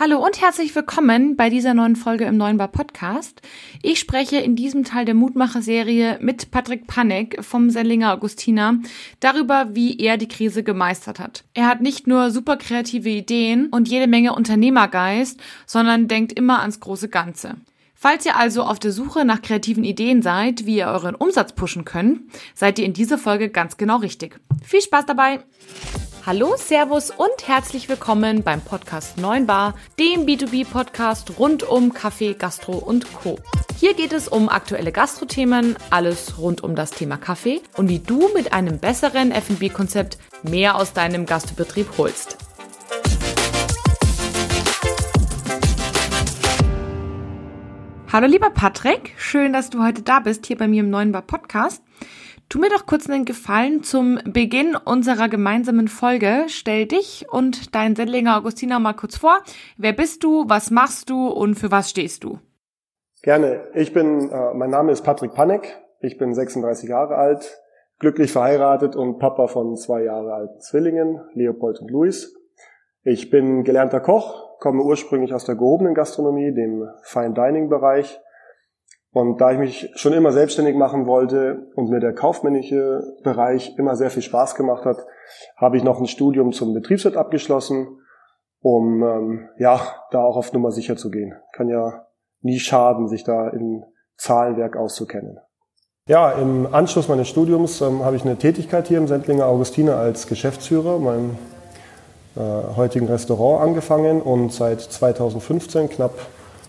Hallo und herzlich willkommen bei dieser neuen Folge im Neuen Bar Podcast. Ich spreche in diesem Teil der Mutmacher-Serie mit Patrick Panek vom Sellinger Augustiner darüber, wie er die Krise gemeistert hat. Er hat nicht nur super kreative Ideen und jede Menge Unternehmergeist, sondern denkt immer ans große Ganze. Falls ihr also auf der Suche nach kreativen Ideen seid, wie ihr euren Umsatz pushen könnt, seid ihr in dieser Folge ganz genau richtig. Viel Spaß dabei! Hallo, Servus und herzlich willkommen beim Podcast 9 Bar, dem B2B-Podcast rund um Kaffee, Gastro und Co. Hier geht es um aktuelle Gastrothemen, alles rund um das Thema Kaffee und wie du mit einem besseren F&B-Konzept mehr aus deinem Gastbetrieb holst. Hallo lieber Patrick, schön, dass du heute da bist, hier bei mir im Neuen Bar Podcast. Tu mir doch kurz einen Gefallen zum Beginn unserer gemeinsamen Folge. Stell dich und dein Sendlinger Augustiner mal kurz vor. Wer bist du, was machst du und für was stehst du? Gerne. Ich bin, äh, mein Name ist Patrick Panek. Ich bin 36 Jahre alt, glücklich verheiratet und Papa von zwei Jahre alten Zwillingen, Leopold und Luis. Ich bin gelernter Koch, komme ursprünglich aus der gehobenen Gastronomie, dem Fine Dining Bereich und da ich mich schon immer selbstständig machen wollte und mir der kaufmännische Bereich immer sehr viel Spaß gemacht hat, habe ich noch ein Studium zum Betriebswirt abgeschlossen, um ähm, ja da auch auf Nummer sicher zu gehen. Kann ja nie schaden, sich da in Zahlenwerk auszukennen. Ja, im Anschluss meines Studiums ähm, habe ich eine Tätigkeit hier im Sendlinger Augustiner als Geschäftsführer meinem äh, heutigen Restaurant angefangen und seit 2015 knapp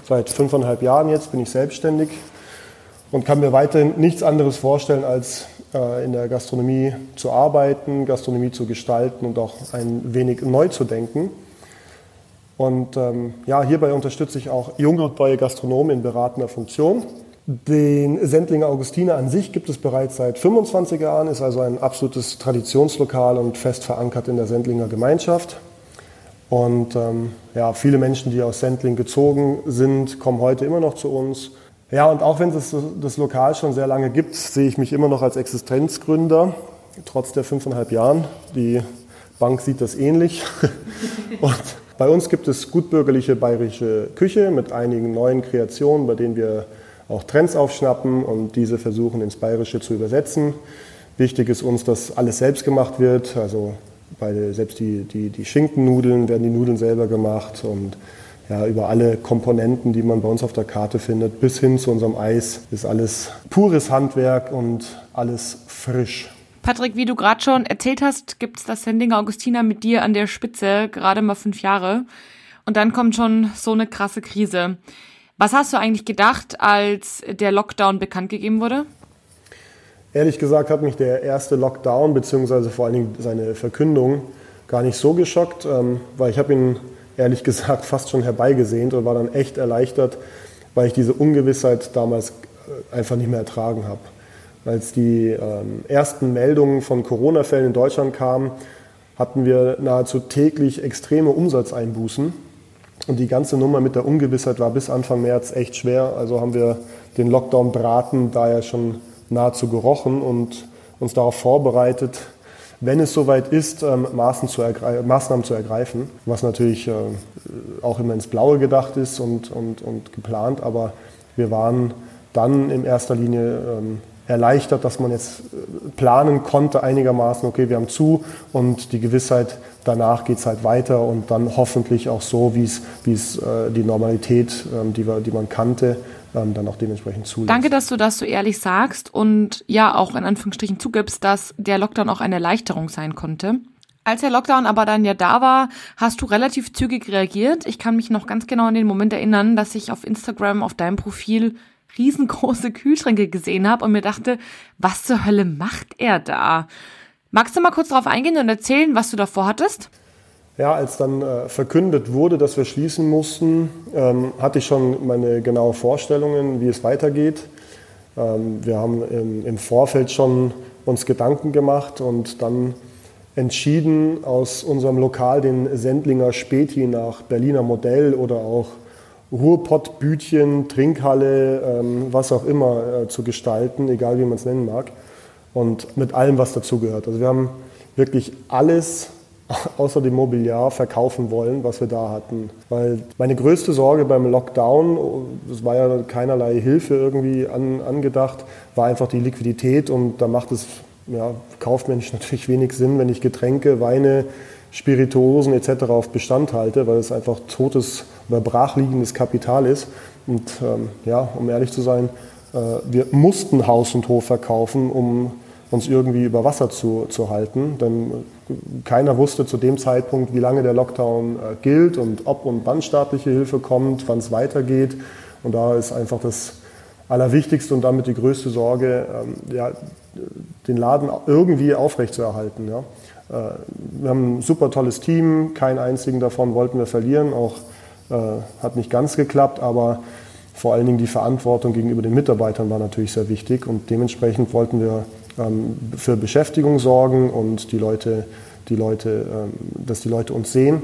Seit fünfeinhalb Jahren jetzt bin ich selbstständig und kann mir weiterhin nichts anderes vorstellen, als äh, in der Gastronomie zu arbeiten, Gastronomie zu gestalten und auch ein wenig neu zu denken. Und ähm, ja, hierbei unterstütze ich auch junge und neue Gastronomen in beratender Funktion. Den Sendlinger Augustiner an sich gibt es bereits seit 25 Jahren, ist also ein absolutes Traditionslokal und fest verankert in der Sendlinger Gemeinschaft. Und ähm, ja, viele Menschen, die aus Sendling gezogen sind, kommen heute immer noch zu uns. Ja, und auch wenn es das Lokal schon sehr lange gibt, sehe ich mich immer noch als Existenzgründer, trotz der fünfeinhalb Jahren. Die Bank sieht das ähnlich. und bei uns gibt es gutbürgerliche bayerische Küche mit einigen neuen Kreationen, bei denen wir auch Trends aufschnappen und diese versuchen ins Bayerische zu übersetzen. Wichtig ist uns, dass alles selbst gemacht wird, also bei selbst die, die, die Schinkennudeln werden die Nudeln selber gemacht und ja, über alle Komponenten, die man bei uns auf der Karte findet, bis hin zu unserem Eis, ist alles pures Handwerk und alles frisch. Patrick, wie du gerade schon erzählt hast, gibt es das Sending Augustina mit dir an der Spitze, gerade mal fünf Jahre. Und dann kommt schon so eine krasse Krise. Was hast du eigentlich gedacht, als der Lockdown bekannt gegeben wurde? Ehrlich gesagt hat mich der erste Lockdown beziehungsweise vor allen Dingen seine Verkündung gar nicht so geschockt, ähm, weil ich habe ihn ehrlich gesagt fast schon herbeigesehnt und war dann echt erleichtert, weil ich diese Ungewissheit damals äh, einfach nicht mehr ertragen habe. Als die ähm, ersten Meldungen von Corona-Fällen in Deutschland kamen, hatten wir nahezu täglich extreme Umsatzeinbußen. Und die ganze Nummer mit der Ungewissheit war bis Anfang März echt schwer. Also haben wir den Lockdown beraten, da er schon nahezu gerochen und uns darauf vorbereitet, wenn es soweit ist, ähm, Maßnahmen zu ergreifen, was natürlich äh, auch immer ins Blaue gedacht ist und, und, und geplant, aber wir waren dann in erster Linie ähm, erleichtert, dass man jetzt äh, planen konnte einigermaßen, okay, wir haben zu und die Gewissheit, danach geht es halt weiter und dann hoffentlich auch so, wie es, wie es äh, die Normalität, ähm, die, wir, die man kannte, ähm, dann auch dementsprechend zulässt. Danke, dass du das so ehrlich sagst und ja auch in Anführungsstrichen zugibst, dass der Lockdown auch eine Erleichterung sein konnte. Als der Lockdown aber dann ja da war, hast du relativ zügig reagiert. Ich kann mich noch ganz genau an den Moment erinnern, dass ich auf Instagram auf deinem Profil riesengroße Kühlschränke gesehen habe und mir dachte, was zur Hölle macht er da? Magst du mal kurz darauf eingehen und erzählen, was du davor hattest? Ja, als dann äh, verkündet wurde, dass wir schließen mussten, ähm, hatte ich schon meine genaue Vorstellungen, wie es weitergeht. Ähm, wir haben im, im, Vorfeld schon uns Gedanken gemacht und dann entschieden, aus unserem Lokal den Sendlinger Späti nach Berliner Modell oder auch Ruhrpottbütchen, Trinkhalle, ähm, was auch immer äh, zu gestalten, egal wie man es nennen mag. Und mit allem, was dazugehört. Also wir haben wirklich alles außer dem Mobiliar verkaufen wollen, was wir da hatten. Weil meine größte Sorge beim Lockdown, es war ja keinerlei Hilfe irgendwie an, angedacht, war einfach die Liquidität und da macht es ja, kaufmännisch natürlich wenig Sinn, wenn ich Getränke, Weine, Spirituosen etc. auf Bestand halte, weil es einfach totes oder brachliegendes Kapital ist. Und ähm, ja, um ehrlich zu sein, äh, wir mussten Haus und Hof verkaufen, um uns irgendwie über Wasser zu, zu halten. Denn keiner wusste zu dem Zeitpunkt, wie lange der Lockdown äh, gilt und ob und wann staatliche Hilfe kommt, wann es weitergeht. Und da ist einfach das Allerwichtigste und damit die größte Sorge, ähm, ja, den Laden irgendwie aufrechtzuerhalten. Ja. Äh, wir haben ein super tolles Team, keinen einzigen davon wollten wir verlieren, auch äh, hat nicht ganz geklappt, aber vor allen Dingen die Verantwortung gegenüber den Mitarbeitern war natürlich sehr wichtig und dementsprechend wollten wir für Beschäftigung sorgen und die Leute, die Leute, ähm, dass die Leute uns sehen.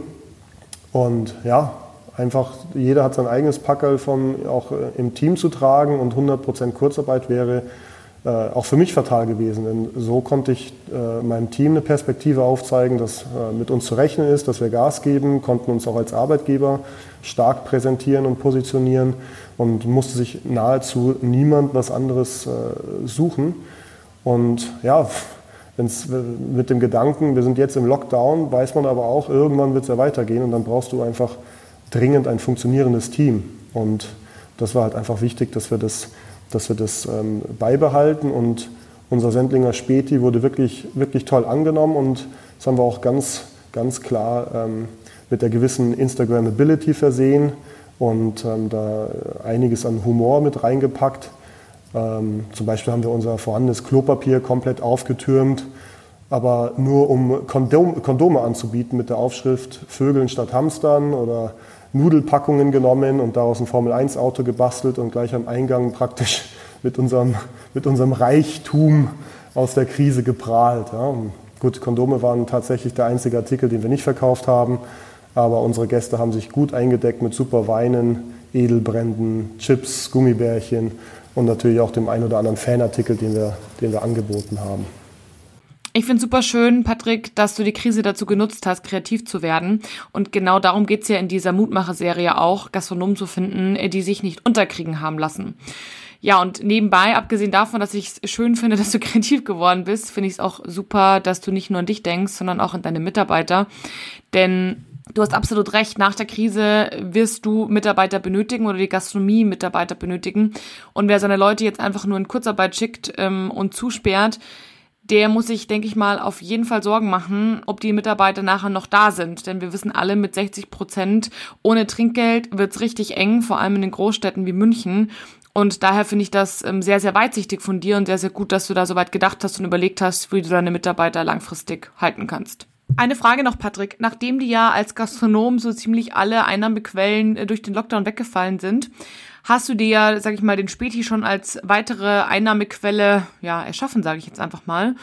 Und ja, einfach jeder hat sein eigenes Packerl von auch äh, im Team zu tragen und 100% Kurzarbeit wäre äh, auch für mich fatal gewesen. Denn so konnte ich äh, meinem Team eine Perspektive aufzeigen, dass äh, mit uns zu rechnen ist, dass wir Gas geben, konnten uns auch als Arbeitgeber stark präsentieren und positionieren und musste sich nahezu niemand was anderes äh, suchen. Und ja, wenn's, mit dem Gedanken, wir sind jetzt im Lockdown, weiß man aber auch, irgendwann wird es ja weitergehen und dann brauchst du einfach dringend ein funktionierendes Team. Und das war halt einfach wichtig, dass wir das, dass wir das ähm, beibehalten. Und unser Sendlinger Späti wurde wirklich, wirklich toll angenommen und das haben wir auch ganz, ganz klar ähm, mit der gewissen Instagrammability versehen und ähm, da einiges an Humor mit reingepackt. Ähm, zum Beispiel haben wir unser vorhandenes Klopapier komplett aufgetürmt, aber nur um Kondom, Kondome anzubieten mit der Aufschrift Vögeln statt Hamstern oder Nudelpackungen genommen und daraus ein Formel-1-Auto gebastelt und gleich am Eingang praktisch mit unserem, mit unserem Reichtum aus der Krise geprahlt. Ja. Gut, Kondome waren tatsächlich der einzige Artikel, den wir nicht verkauft haben, aber unsere Gäste haben sich gut eingedeckt mit super Weinen, Edelbränden, Chips, Gummibärchen und natürlich auch dem einen oder anderen Fanartikel, den wir, den wir angeboten haben. Ich finde super schön, Patrick, dass du die Krise dazu genutzt hast, kreativ zu werden. Und genau darum geht's ja in dieser Mutmacher-Serie auch, Gastronomen zu finden, die sich nicht unterkriegen haben lassen. Ja, und nebenbei, abgesehen davon, dass ich es schön finde, dass du kreativ geworden bist, finde ich es auch super, dass du nicht nur an dich denkst, sondern auch an deine Mitarbeiter. Denn Du hast absolut recht. Nach der Krise wirst du Mitarbeiter benötigen oder die Gastronomie Mitarbeiter benötigen. Und wer seine Leute jetzt einfach nur in Kurzarbeit schickt ähm, und zusperrt, der muss sich, denke ich mal, auf jeden Fall Sorgen machen, ob die Mitarbeiter nachher noch da sind. Denn wir wissen alle, mit 60 Prozent ohne Trinkgeld wird's richtig eng, vor allem in den Großstädten wie München. Und daher finde ich das ähm, sehr, sehr weitsichtig von dir und sehr, sehr gut, dass du da so weit gedacht hast und überlegt hast, wie du deine Mitarbeiter langfristig halten kannst. Eine Frage noch, Patrick. Nachdem die ja als Gastronom so ziemlich alle Einnahmequellen äh, durch den Lockdown weggefallen sind, hast du dir ja, sag ich mal, den Späti schon als weitere Einnahmequelle ja, erschaffen, sage ich jetzt einfach mal.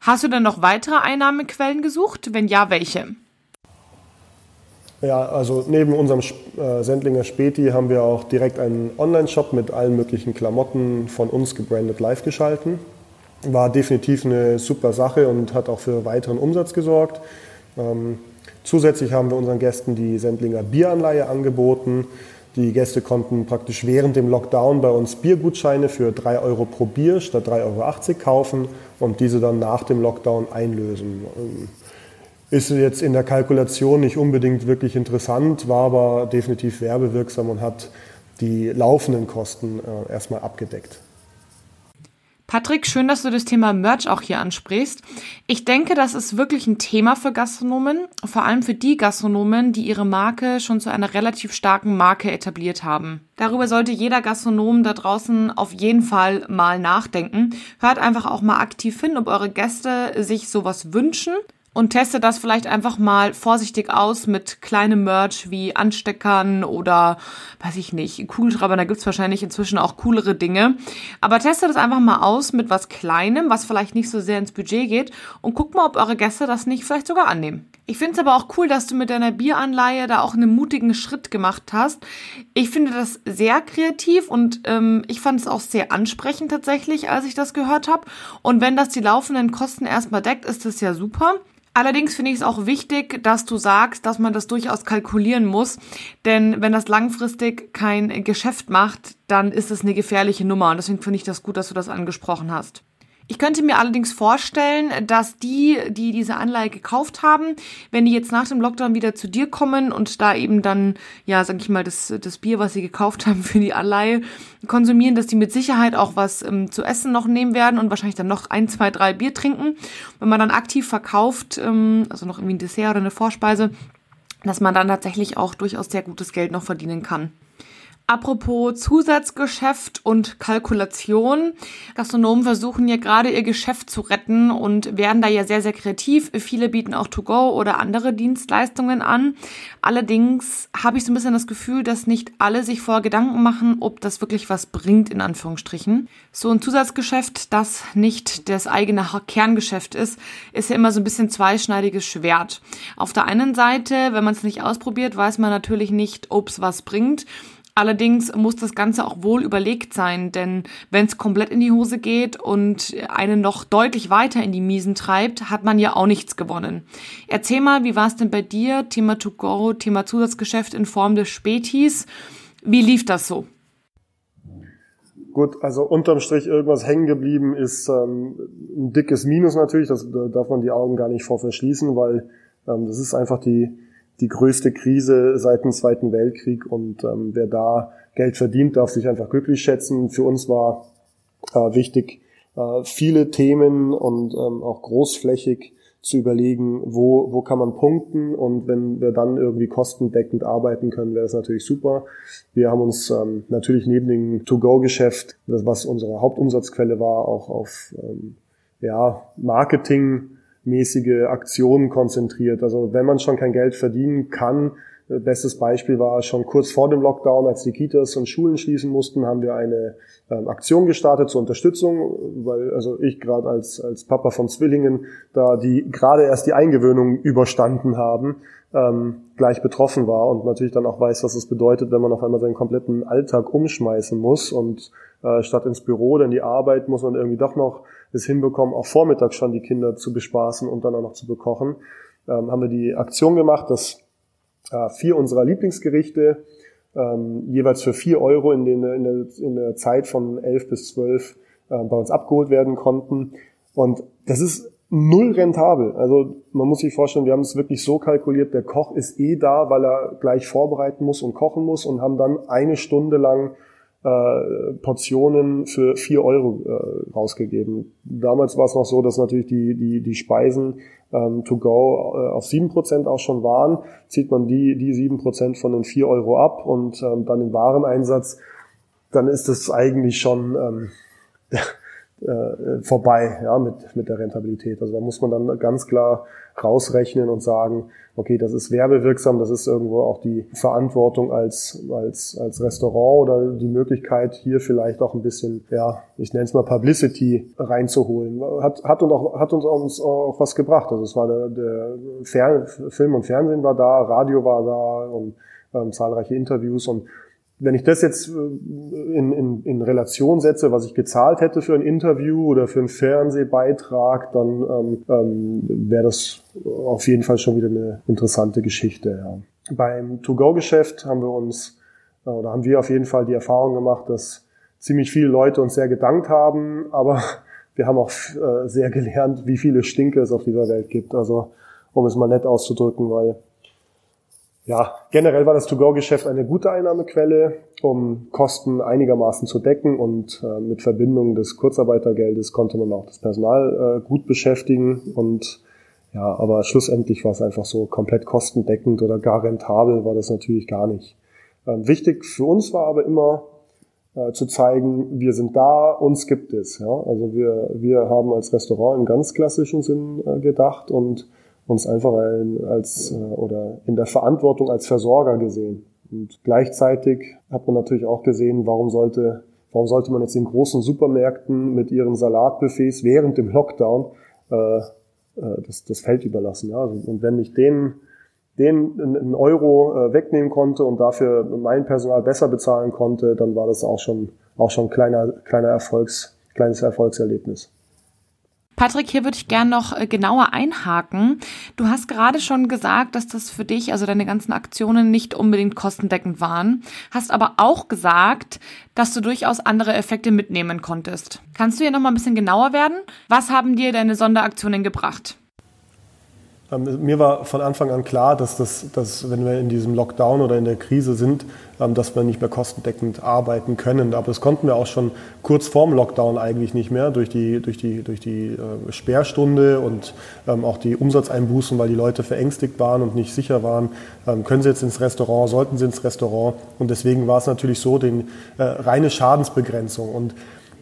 Hast du denn noch weitere Einnahmequellen gesucht? Wenn ja, welche? Ja, also neben unserem äh, Sendlinger Späti haben wir auch direkt einen Online-Shop mit allen möglichen Klamotten von uns gebrandet live geschalten war definitiv eine super Sache und hat auch für weiteren Umsatz gesorgt. Ähm, zusätzlich haben wir unseren Gästen die Sendlinger Bieranleihe angeboten. Die Gäste konnten praktisch während dem Lockdown bei uns Biergutscheine für 3 Euro pro Bier statt 3,80 Euro kaufen und diese dann nach dem Lockdown einlösen. Ähm, ist jetzt in der Kalkulation nicht unbedingt wirklich interessant, war aber definitiv werbewirksam und hat die laufenden Kosten äh, erstmal abgedeckt. Patrick, schön, dass du das Thema Merch auch hier ansprichst. Ich denke, das ist wirklich ein Thema für Gastronomen, vor allem für die Gastronomen, die ihre Marke schon zu einer relativ starken Marke etabliert haben. Darüber sollte jeder Gastronom da draußen auf jeden Fall mal nachdenken. Hört einfach auch mal aktiv hin, ob eure Gäste sich sowas wünschen und teste das vielleicht einfach mal vorsichtig aus mit kleinem Merch wie Ansteckern oder, weiß ich nicht, Kugelschreibern. Da gibt's wahrscheinlich inzwischen auch coolere Dinge. Aber teste das einfach mal aus mit was Kleinem, was vielleicht nicht so sehr ins Budget geht und guck mal, ob eure Gäste das nicht vielleicht sogar annehmen. Ich finde es aber auch cool, dass du mit deiner Bieranleihe da auch einen mutigen Schritt gemacht hast. Ich finde das sehr kreativ und ähm, ich fand es auch sehr ansprechend tatsächlich, als ich das gehört habe. Und wenn das die laufenden Kosten erstmal deckt, ist das ja super. Allerdings finde ich es auch wichtig, dass du sagst, dass man das durchaus kalkulieren muss. Denn wenn das langfristig kein Geschäft macht, dann ist es eine gefährliche Nummer. Und deswegen finde ich das gut, dass du das angesprochen hast. Ich könnte mir allerdings vorstellen, dass die, die diese Anleihe gekauft haben, wenn die jetzt nach dem Lockdown wieder zu dir kommen und da eben dann, ja, sag ich mal, das, das Bier, was sie gekauft haben für die Anleihe, konsumieren, dass die mit Sicherheit auch was ähm, zu essen noch nehmen werden und wahrscheinlich dann noch ein, zwei, drei Bier trinken. Wenn man dann aktiv verkauft, ähm, also noch irgendwie ein Dessert oder eine Vorspeise, dass man dann tatsächlich auch durchaus sehr gutes Geld noch verdienen kann. Apropos Zusatzgeschäft und Kalkulation. Gastronomen versuchen ja gerade ihr Geschäft zu retten und werden da ja sehr, sehr kreativ. Viele bieten auch To-Go oder andere Dienstleistungen an. Allerdings habe ich so ein bisschen das Gefühl, dass nicht alle sich vorher Gedanken machen, ob das wirklich was bringt, in Anführungsstrichen. So ein Zusatzgeschäft, das nicht das eigene Kerngeschäft ist, ist ja immer so ein bisschen zweischneidiges Schwert. Auf der einen Seite, wenn man es nicht ausprobiert, weiß man natürlich nicht, ob es was bringt. Allerdings muss das Ganze auch wohl überlegt sein, denn wenn es komplett in die Hose geht und einen noch deutlich weiter in die Miesen treibt, hat man ja auch nichts gewonnen. Erzähl mal, wie war es denn bei dir? Thema To Go, Thema Zusatzgeschäft in Form des Spätis. Wie lief das so? Gut, also unterm Strich irgendwas hängen geblieben ist ähm, ein dickes Minus natürlich, das, da darf man die Augen gar nicht vor verschließen, weil ähm, das ist einfach die, die größte Krise seit dem Zweiten Weltkrieg und ähm, wer da Geld verdient, darf sich einfach glücklich schätzen. Für uns war äh, wichtig, äh, viele Themen und ähm, auch großflächig zu überlegen, wo, wo kann man punkten und wenn wir dann irgendwie kostendeckend arbeiten können, wäre das natürlich super. Wir haben uns ähm, natürlich neben dem To-Go-Geschäft, was unsere Hauptumsatzquelle war, auch auf ähm, ja, Marketing mäßige Aktionen konzentriert. Also wenn man schon kein Geld verdienen kann, äh, bestes Beispiel war schon kurz vor dem Lockdown, als die Kitas und Schulen schließen mussten, haben wir eine ähm, Aktion gestartet zur Unterstützung, weil also ich gerade als als Papa von Zwillingen, da die gerade erst die Eingewöhnung überstanden haben, ähm, gleich betroffen war und natürlich dann auch weiß, was es bedeutet, wenn man auf einmal seinen kompletten Alltag umschmeißen muss und äh, statt ins Büro oder in die Arbeit muss man irgendwie doch noch es hinbekommen, auch vormittags schon die Kinder zu bespaßen und dann auch noch zu bekochen. Ähm, haben wir die Aktion gemacht, dass äh, vier unserer Lieblingsgerichte ähm, jeweils für vier Euro in, den, in, der, in der Zeit von elf bis zwölf äh, bei uns abgeholt werden konnten. Und das ist null rentabel. Also man muss sich vorstellen, wir haben es wirklich so kalkuliert, der Koch ist eh da, weil er gleich vorbereiten muss und kochen muss und haben dann eine Stunde lang äh, Portionen für vier Euro äh, rausgegeben. Damals war es noch so, dass natürlich die, die, die Speisen ähm, to go äh, auf sieben Prozent auch schon waren. Zieht man die, die sieben Prozent von den vier Euro ab und ähm, dann den Wareneinsatz, dann ist es eigentlich schon ähm, äh, vorbei ja, mit, mit der Rentabilität. Also da muss man dann ganz klar rausrechnen und sagen, okay, das ist werbewirksam, das ist irgendwo auch die Verantwortung als, als, als Restaurant oder die Möglichkeit, hier vielleicht auch ein bisschen, ja, ich nenne es mal Publicity reinzuholen. Hat, hat, uns auch, hat uns auch was gebracht. Also es war der, der Fer Film und Fernsehen war da, Radio war da und ähm, zahlreiche Interviews und wenn ich das jetzt äh, in, in, in Relation setze, was ich gezahlt hätte für ein Interview oder für einen Fernsehbeitrag, dann ähm, ähm, wäre das auf jeden Fall schon wieder eine interessante Geschichte. Ja. Beim To-Go-Geschäft haben wir uns äh, oder haben wir auf jeden Fall die Erfahrung gemacht, dass ziemlich viele Leute uns sehr gedankt haben, aber wir haben auch äh, sehr gelernt, wie viele Stinke es auf dieser Welt gibt. Also um es mal nett auszudrücken, weil ja, generell war das To-Go-Geschäft eine gute Einnahmequelle, um Kosten einigermaßen zu decken und äh, mit Verbindung des Kurzarbeitergeldes konnte man auch das Personal äh, gut beschäftigen und ja, aber schlussendlich war es einfach so komplett kostendeckend oder gar rentabel war das natürlich gar nicht. Ähm, wichtig für uns war aber immer äh, zu zeigen, wir sind da, uns gibt es. Ja? Also wir, wir haben als Restaurant im ganz klassischen Sinn äh, gedacht und uns einfach als äh, oder in der Verantwortung als Versorger gesehen. Und gleichzeitig hat man natürlich auch gesehen, warum sollte, warum sollte man jetzt den großen Supermärkten mit ihren Salatbuffets während dem Lockdown äh, äh, das, das Feld überlassen. Ja? Also, und wenn ich denen, denen einen Euro äh, wegnehmen konnte und dafür mein Personal besser bezahlen konnte, dann war das auch schon auch schon kleiner kleiner Erfolgs kleines Erfolgserlebnis. Patrick, hier würde ich gerne noch äh, genauer einhaken. Du hast gerade schon gesagt, dass das für dich, also deine ganzen Aktionen nicht unbedingt kostendeckend waren, hast aber auch gesagt, dass du durchaus andere Effekte mitnehmen konntest. Kannst du hier noch mal ein bisschen genauer werden? Was haben dir deine Sonderaktionen gebracht? Ähm, mir war von Anfang an klar, dass, das, dass wenn wir in diesem Lockdown oder in der Krise sind, ähm, dass wir nicht mehr kostendeckend arbeiten können. Aber das konnten wir auch schon kurz vorm Lockdown eigentlich nicht mehr durch die, durch die, durch die äh, Sperrstunde und ähm, auch die Umsatzeinbußen, weil die Leute verängstigt waren und nicht sicher waren. Können sie jetzt ins Restaurant, sollten sie ins Restaurant? Und deswegen war es natürlich so, den, äh, reine Schadensbegrenzung. Und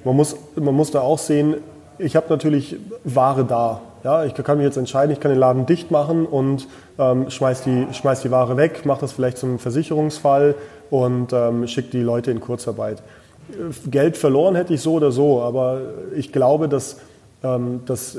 man muss, man muss da auch sehen, ich habe natürlich Ware da. Ja, ich kann mich jetzt entscheiden, ich kann den Laden dicht machen und ähm, schmeiß, die, schmeiß die Ware weg, mache das vielleicht zum Versicherungsfall und ähm, schicke die Leute in Kurzarbeit. Geld verloren hätte ich so oder so, aber ich glaube, dass, ähm, dass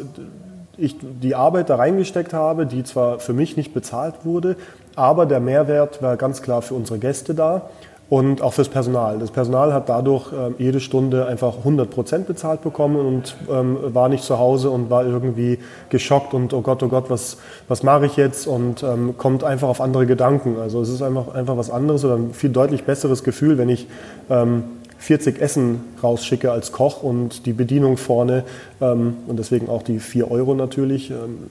ich die Arbeit da reingesteckt habe, die zwar für mich nicht bezahlt wurde, aber der Mehrwert war ganz klar für unsere Gäste da und auch fürs Personal. Das Personal hat dadurch ähm, jede Stunde einfach 100 Prozent bezahlt bekommen und ähm, war nicht zu Hause und war irgendwie geschockt und oh Gott, oh Gott, was, was mache ich jetzt und ähm, kommt einfach auf andere Gedanken. Also es ist einfach, einfach was anderes oder ein viel deutlich besseres Gefühl, wenn ich ähm, 40 Essen rausschicke als Koch und die Bedienung vorne ähm, und deswegen auch die 4 Euro natürlich ähm,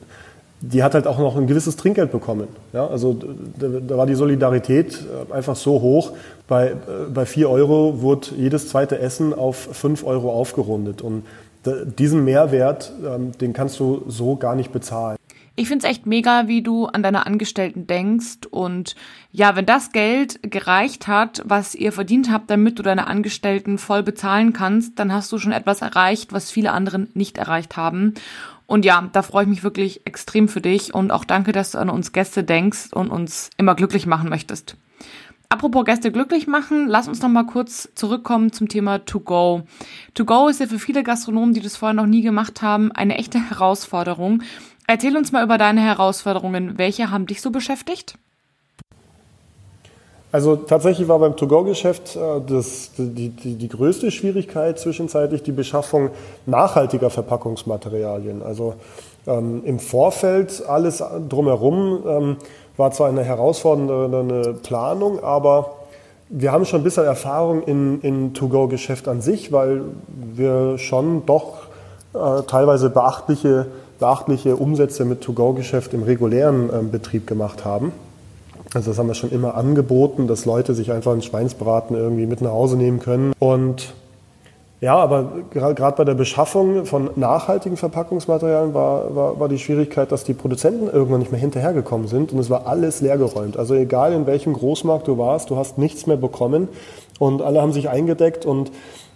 die hat halt auch noch ein gewisses Trinkgeld bekommen. Ja, also da, da war die Solidarität äh, einfach so hoch. Bei, äh, bei 4 Euro wurde jedes zweite Essen auf 5 Euro aufgerundet. Und diesen Mehrwert, ähm, den kannst du so gar nicht bezahlen. Ich finde es echt mega, wie du an deine Angestellten denkst. Und ja, wenn das Geld gereicht hat, was ihr verdient habt, damit du deine Angestellten voll bezahlen kannst, dann hast du schon etwas erreicht, was viele anderen nicht erreicht haben. Und ja, da freue ich mich wirklich extrem für dich und auch danke, dass du an uns Gäste denkst und uns immer glücklich machen möchtest. Apropos Gäste glücklich machen, lass uns noch mal kurz zurückkommen zum Thema To Go. To Go ist ja für viele Gastronomen, die das vorher noch nie gemacht haben, eine echte Herausforderung. Erzähl uns mal über deine Herausforderungen. Welche haben dich so beschäftigt? Also tatsächlich war beim To-Go-Geschäft äh, die, die, die, größte Schwierigkeit zwischenzeitlich die Beschaffung nachhaltiger Verpackungsmaterialien. Also ähm, im Vorfeld alles drumherum ähm, war zwar eine herausfordernde Planung, aber wir haben schon ein bisschen Erfahrung in, in To-Go-Geschäft an sich, weil wir schon doch äh, teilweise beachtliche, beachtliche Umsätze mit To-Go-Geschäft im regulären äh, Betrieb gemacht haben. Also das haben wir schon immer angeboten, dass Leute sich einfach einen Schweinsbraten irgendwie mit nach Hause nehmen können. Und ja, aber gerade bei der Beschaffung von nachhaltigen Verpackungsmaterialien war, war, war die Schwierigkeit, dass die Produzenten irgendwann nicht mehr hinterhergekommen sind und es war alles leergeräumt. Also egal in welchem Großmarkt du warst, du hast nichts mehr bekommen und alle haben sich eingedeckt und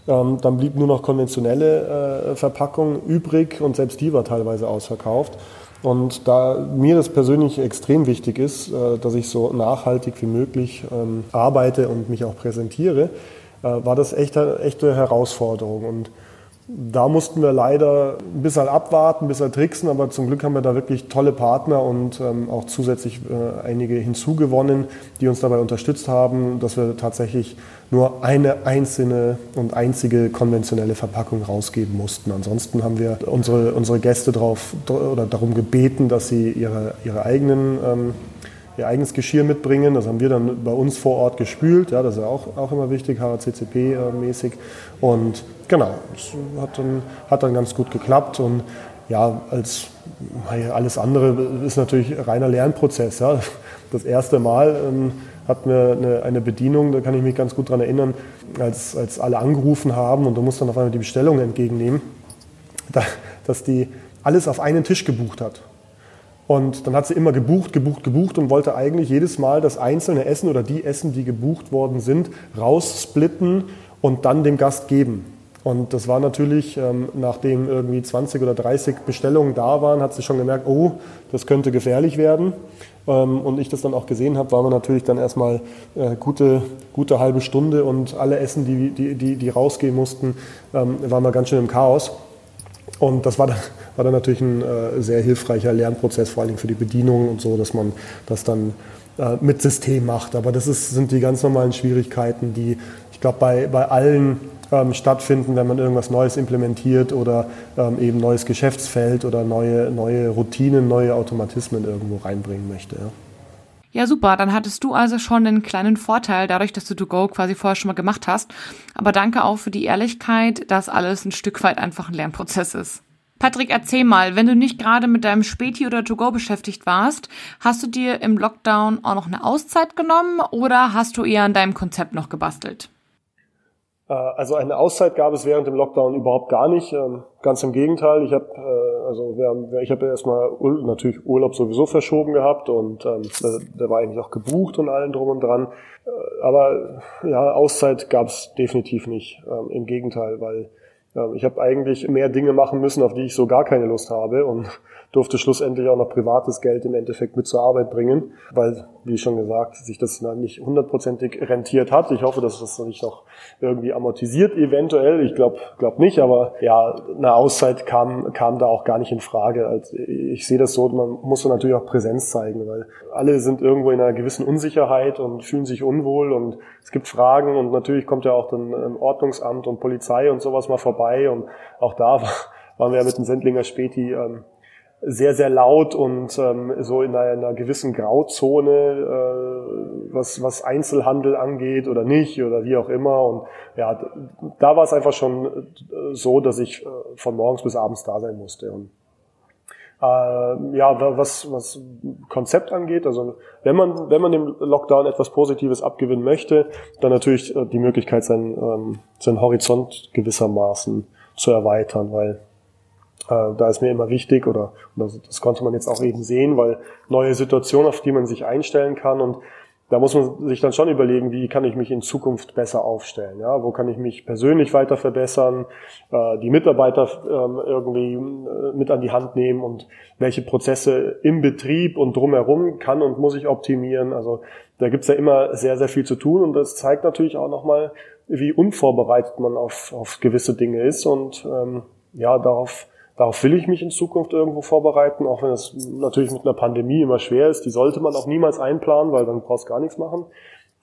ähm, dann blieb nur noch konventionelle äh, Verpackung übrig und selbst die war teilweise ausverkauft. Und da mir das persönlich extrem wichtig ist, äh, dass ich so nachhaltig wie möglich ähm, arbeite und mich auch präsentiere, äh, war das echt eine echte Herausforderung. Und da mussten wir leider ein bisschen abwarten, ein bisschen tricksen, aber zum Glück haben wir da wirklich tolle Partner und ähm, auch zusätzlich äh, einige hinzugewonnen, die uns dabei unterstützt haben, dass wir tatsächlich nur eine einzelne und einzige konventionelle Verpackung rausgeben mussten. Ansonsten haben wir unsere, unsere Gäste darauf oder darum gebeten, dass sie ihre, ihre eigenen ähm, ihr eigenes Geschirr mitbringen. Das haben wir dann bei uns vor Ort gespült. Ja, das ist ja auch, auch immer wichtig, HACCP-mäßig. Und genau, das hat dann, hat dann ganz gut geklappt. Und ja, als alles andere ist natürlich reiner Lernprozess. Ja. Das erste Mal ähm, hatten wir eine, eine, Bedienung, da kann ich mich ganz gut daran erinnern, als, als alle angerufen haben und du musst dann auf einmal die Bestellung entgegennehmen, da, dass die alles auf einen Tisch gebucht hat. Und dann hat sie immer gebucht, gebucht, gebucht und wollte eigentlich jedes Mal das einzelne Essen oder die Essen, die gebucht worden sind, raussplitten und dann dem Gast geben. Und das war natürlich, ähm, nachdem irgendwie 20 oder 30 Bestellungen da waren, hat sie schon gemerkt, oh, das könnte gefährlich werden. Ähm, und ich das dann auch gesehen habe, waren wir natürlich dann erstmal äh, gute, gute halbe Stunde und alle Essen, die, die, die, die rausgehen mussten, ähm, waren wir ganz schön im Chaos. Und das war dann, war dann natürlich ein äh, sehr hilfreicher Lernprozess, vor allem für die Bedienung und so, dass man das dann äh, mit System macht. Aber das ist, sind die ganz normalen Schwierigkeiten, die ich glaube bei, bei allen ähm, stattfinden, wenn man irgendwas Neues implementiert oder ähm, eben neues Geschäftsfeld oder neue, neue Routinen, neue Automatismen irgendwo reinbringen möchte. Ja. Ja, super. Dann hattest du also schon einen kleinen Vorteil, dadurch, dass du To Go quasi vorher schon mal gemacht hast. Aber danke auch für die Ehrlichkeit, dass alles ein Stück weit einfach ein Lernprozess ist. Patrick, erzähl mal, wenn du nicht gerade mit deinem Späti oder To Go beschäftigt warst, hast du dir im Lockdown auch noch eine Auszeit genommen oder hast du eher an deinem Konzept noch gebastelt? Äh, also eine Auszeit gab es während dem Lockdown überhaupt gar nicht. Ähm, ganz im Gegenteil. Ich habe äh, also wir haben, ich habe erstmal natürlich Urlaub sowieso verschoben gehabt und ähm, der war eigentlich auch gebucht und allen drum und dran. Äh, aber ja, Auszeit gab es definitiv nicht. Ähm, Im Gegenteil, weil ich habe eigentlich mehr Dinge machen müssen, auf die ich so gar keine Lust habe und durfte schlussendlich auch noch privates Geld im Endeffekt mit zur Arbeit bringen, weil, wie schon gesagt, sich das nicht hundertprozentig rentiert hat. Ich hoffe, dass das sich noch irgendwie amortisiert eventuell. Ich glaube glaub nicht, aber ja, eine Auszeit kam, kam da auch gar nicht in Frage. Also ich sehe das so, man muss natürlich auch Präsenz zeigen, weil alle sind irgendwo in einer gewissen Unsicherheit und fühlen sich unwohl und es gibt Fragen und natürlich kommt ja auch dann Ordnungsamt und Polizei und sowas mal vorbei und auch da waren wir ja mit dem Sendlinger Späti ähm, sehr, sehr laut und ähm, so in einer, einer gewissen Grauzone, äh, was, was Einzelhandel angeht oder nicht oder wie auch immer. Und ja, da war es einfach schon äh, so, dass ich äh, von morgens bis abends da sein musste. Und äh, ja, was, was Konzept angeht, also wenn man, wenn man dem Lockdown etwas Positives abgewinnen möchte, dann natürlich äh, die Möglichkeit, seinen, ähm, seinen Horizont gewissermaßen zu erweitern, weil da ist mir immer wichtig oder das, das konnte man jetzt auch eben sehen, weil neue Situationen, auf die man sich einstellen kann und da muss man sich dann schon überlegen, wie kann ich mich in Zukunft besser aufstellen? Ja, wo kann ich mich persönlich weiter verbessern, äh, die Mitarbeiter ähm, irgendwie äh, mit an die Hand nehmen und welche Prozesse im Betrieb und drumherum kann und muss ich optimieren? Also da gibt's ja immer sehr, sehr viel zu tun und das zeigt natürlich auch nochmal, wie unvorbereitet man auf, auf gewisse Dinge ist und ähm, ja, darauf Darauf will ich mich in Zukunft irgendwo vorbereiten, auch wenn es natürlich mit einer Pandemie immer schwer ist. Die sollte man auch niemals einplanen, weil dann brauchst du gar nichts machen.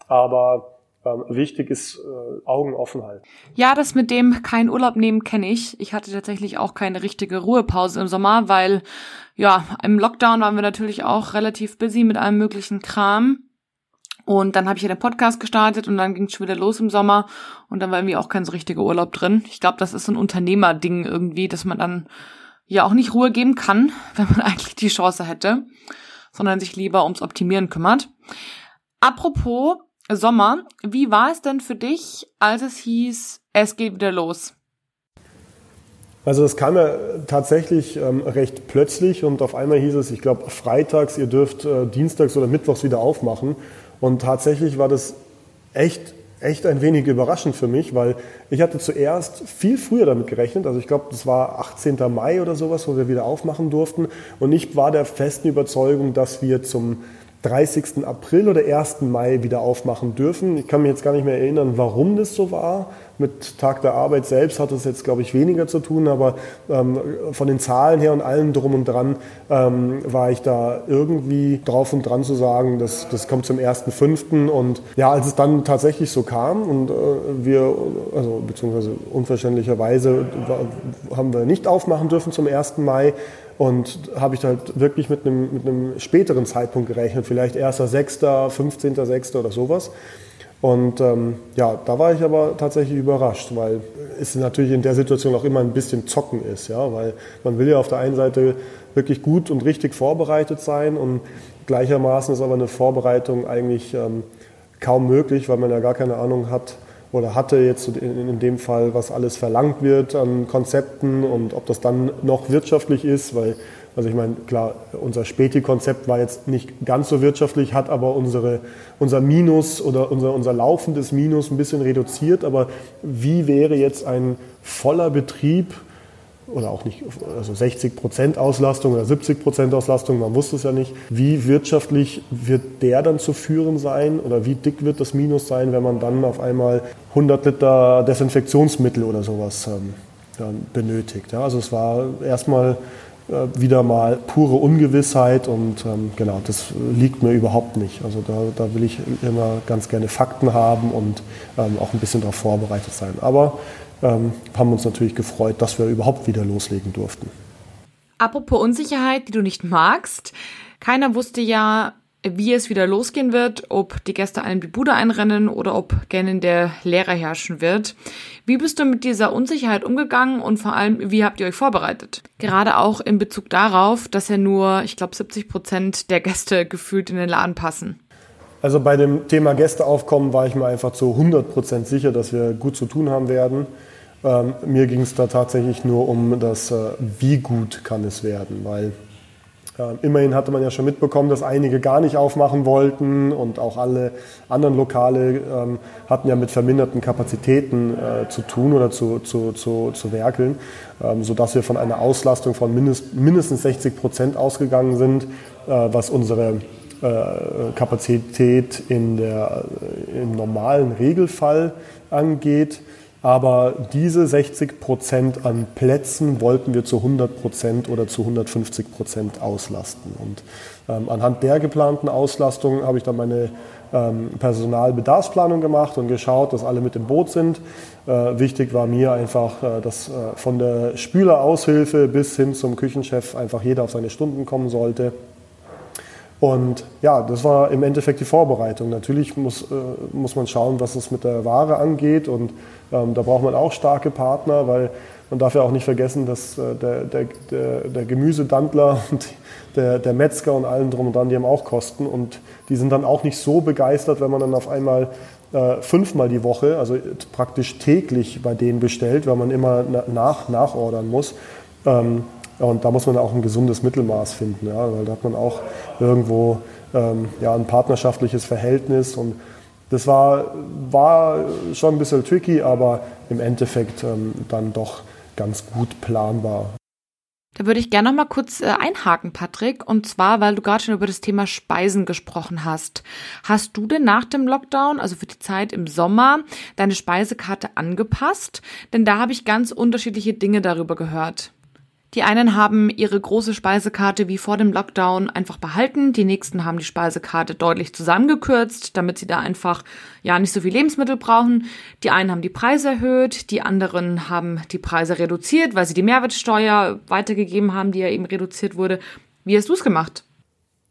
Aber ähm, wichtig ist äh, Augen offen halten. Ja, das mit dem kein Urlaub nehmen kenne ich. Ich hatte tatsächlich auch keine richtige Ruhepause im Sommer, weil ja, im Lockdown waren wir natürlich auch relativ busy mit allem möglichen Kram. Und dann habe ich ja den Podcast gestartet und dann ging es schon wieder los im Sommer und dann war irgendwie auch kein so richtiger Urlaub drin. Ich glaube, das ist so ein Unternehmerding irgendwie, dass man dann ja auch nicht Ruhe geben kann, wenn man eigentlich die Chance hätte, sondern sich lieber ums Optimieren kümmert. Apropos Sommer, wie war es denn für dich, als es hieß, es geht wieder los? Also das kam ja tatsächlich ähm, recht plötzlich und auf einmal hieß es, ich glaube, freitags, ihr dürft äh, dienstags oder mittwochs wieder aufmachen. Und tatsächlich war das echt echt ein wenig überraschend für mich, weil ich hatte zuerst viel früher damit gerechnet. Also ich glaube, das war 18. Mai oder sowas, wo wir wieder aufmachen durften. Und ich war der festen Überzeugung, dass wir zum 30. April oder 1. Mai wieder aufmachen dürfen. Ich kann mich jetzt gar nicht mehr erinnern, warum das so war. Mit Tag der Arbeit selbst hat es jetzt, glaube ich, weniger zu tun, aber ähm, von den Zahlen her und allem drum und dran ähm, war ich da irgendwie drauf und dran zu sagen, dass das kommt zum 1.5. Und ja, als es dann tatsächlich so kam und äh, wir, also beziehungsweise unverständlicherweise haben wir nicht aufmachen dürfen zum 1. Mai, und habe ich halt wirklich mit einem, mit einem späteren Zeitpunkt gerechnet, vielleicht 1.6., 15.6. oder sowas. Und ähm, ja, da war ich aber tatsächlich überrascht, weil es natürlich in der Situation auch immer ein bisschen zocken ist, ja, weil man will ja auf der einen Seite wirklich gut und richtig vorbereitet sein und gleichermaßen ist aber eine Vorbereitung eigentlich ähm, kaum möglich, weil man ja gar keine Ahnung hat, oder hatte jetzt in, in, dem Fall, was alles verlangt wird an Konzepten und ob das dann noch wirtschaftlich ist, weil, also ich meine, klar, unser Späti-Konzept war jetzt nicht ganz so wirtschaftlich, hat aber unsere, unser Minus oder unser, unser laufendes Minus ein bisschen reduziert, aber wie wäre jetzt ein voller Betrieb oder auch nicht, also 60 Prozent Auslastung oder 70 Prozent Auslastung, man wusste es ja nicht. Wie wirtschaftlich wird der dann zu führen sein oder wie dick wird das Minus sein, wenn man dann auf einmal 100 Liter Desinfektionsmittel oder sowas ähm, benötigt? Ja, also es war erstmal wieder mal pure Ungewissheit und ähm, genau, das liegt mir überhaupt nicht. Also da, da will ich immer ganz gerne Fakten haben und ähm, auch ein bisschen darauf vorbereitet sein. Aber ähm, haben uns natürlich gefreut, dass wir überhaupt wieder loslegen durften. Apropos Unsicherheit, die du nicht magst. Keiner wusste ja, wie es wieder losgehen wird, ob die Gäste einem die Bude einrennen oder ob gerne der Lehrer herrschen wird. Wie bist du mit dieser Unsicherheit umgegangen und vor allem, wie habt ihr euch vorbereitet? Gerade auch in Bezug darauf, dass ja nur, ich glaube, 70 Prozent der Gäste gefühlt in den Laden passen. Also bei dem Thema Gästeaufkommen war ich mir einfach zu 100 Prozent sicher, dass wir gut zu tun haben werden. Ähm, mir ging es da tatsächlich nur um das, äh, wie gut kann es werden, weil immerhin hatte man ja schon mitbekommen, dass einige gar nicht aufmachen wollten und auch alle anderen Lokale ähm, hatten ja mit verminderten Kapazitäten äh, zu tun oder zu, zu, zu, zu werkeln, ähm, sodass wir von einer Auslastung von mindest, mindestens 60 Prozent ausgegangen sind, äh, was unsere äh, Kapazität in der, äh, im normalen Regelfall angeht. Aber diese 60 Prozent an Plätzen wollten wir zu 100 Prozent oder zu 150 Prozent auslasten. Und ähm, anhand der geplanten Auslastung habe ich dann meine ähm, Personalbedarfsplanung gemacht und geschaut, dass alle mit im Boot sind. Äh, wichtig war mir einfach, äh, dass äh, von der Spüleraushilfe bis hin zum Küchenchef einfach jeder auf seine Stunden kommen sollte. Und ja, das war im Endeffekt die Vorbereitung. Natürlich muss, äh, muss man schauen, was es mit der Ware angeht. Und ähm, da braucht man auch starke Partner, weil man darf ja auch nicht vergessen, dass äh, der, der, der, der Gemüsedandler und der, der Metzger und allen drum und dran, die haben auch Kosten. Und die sind dann auch nicht so begeistert, wenn man dann auf einmal äh, fünfmal die Woche, also praktisch täglich bei denen bestellt, weil man immer nach, nachordern muss. Ähm, und da muss man auch ein gesundes Mittelmaß finden, ja, weil da hat man auch irgendwo ähm, ja, ein partnerschaftliches Verhältnis und das war, war schon ein bisschen tricky, aber im Endeffekt ähm, dann doch ganz gut planbar. Da würde ich gerne noch mal kurz äh, einhaken, Patrick. Und zwar, weil du gerade schon über das Thema Speisen gesprochen hast. Hast du denn nach dem Lockdown, also für die Zeit im Sommer, deine Speisekarte angepasst? Denn da habe ich ganz unterschiedliche Dinge darüber gehört. Die einen haben ihre große Speisekarte wie vor dem Lockdown einfach behalten, die nächsten haben die Speisekarte deutlich zusammengekürzt, damit sie da einfach ja nicht so viel Lebensmittel brauchen. Die einen haben die Preise erhöht, die anderen haben die Preise reduziert, weil sie die Mehrwertsteuer weitergegeben haben, die ja eben reduziert wurde. Wie hast du es gemacht?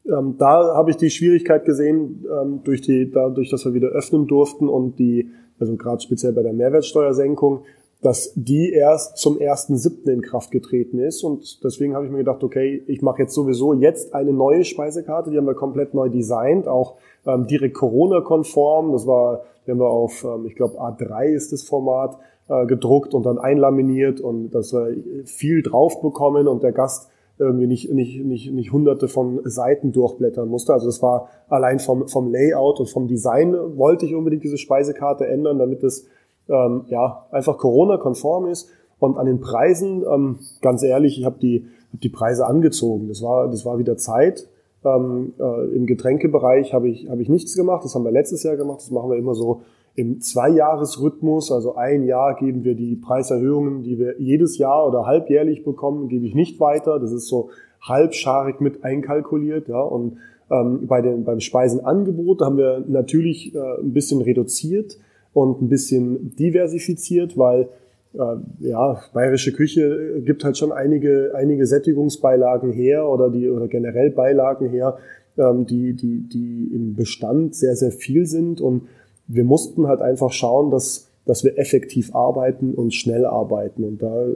Ähm, da habe ich die Schwierigkeit gesehen, ähm, durch die, dadurch, dass wir wieder öffnen durften und die, also gerade speziell bei der Mehrwertsteuersenkung, dass die erst zum 1.7. in Kraft getreten ist. Und deswegen habe ich mir gedacht, okay, ich mache jetzt sowieso jetzt eine neue Speisekarte, die haben wir komplett neu designt, auch ähm, direkt Corona-konform. Das war, die haben wir auf, ähm, ich glaube, A3 ist das Format, äh, gedruckt und dann einlaminiert und dass wir viel drauf bekommen und der Gast irgendwie nicht, nicht, nicht, nicht hunderte von Seiten durchblättern musste. Also das war allein vom, vom Layout und vom Design wollte ich unbedingt diese Speisekarte ändern, damit es ähm, ja, einfach Corona-konform ist. Und an den Preisen, ähm, ganz ehrlich, ich habe die, hab die Preise angezogen. Das war, das war wieder Zeit. Ähm, äh, Im Getränkebereich habe ich, hab ich nichts gemacht. Das haben wir letztes Jahr gemacht. Das machen wir immer so im Zweijahresrhythmus. Also ein Jahr geben wir die Preiserhöhungen, die wir jedes Jahr oder halbjährlich bekommen, gebe ich nicht weiter. Das ist so halbscharig mit einkalkuliert. Ja. Und ähm, bei den, beim Speisenangebot haben wir natürlich äh, ein bisschen reduziert und ein bisschen diversifiziert, weil äh, ja, bayerische Küche gibt halt schon einige, einige Sättigungsbeilagen her oder die oder generell Beilagen her, ähm, die, die, die im Bestand sehr, sehr viel sind. Und wir mussten halt einfach schauen, dass, dass wir effektiv arbeiten und schnell arbeiten. Und da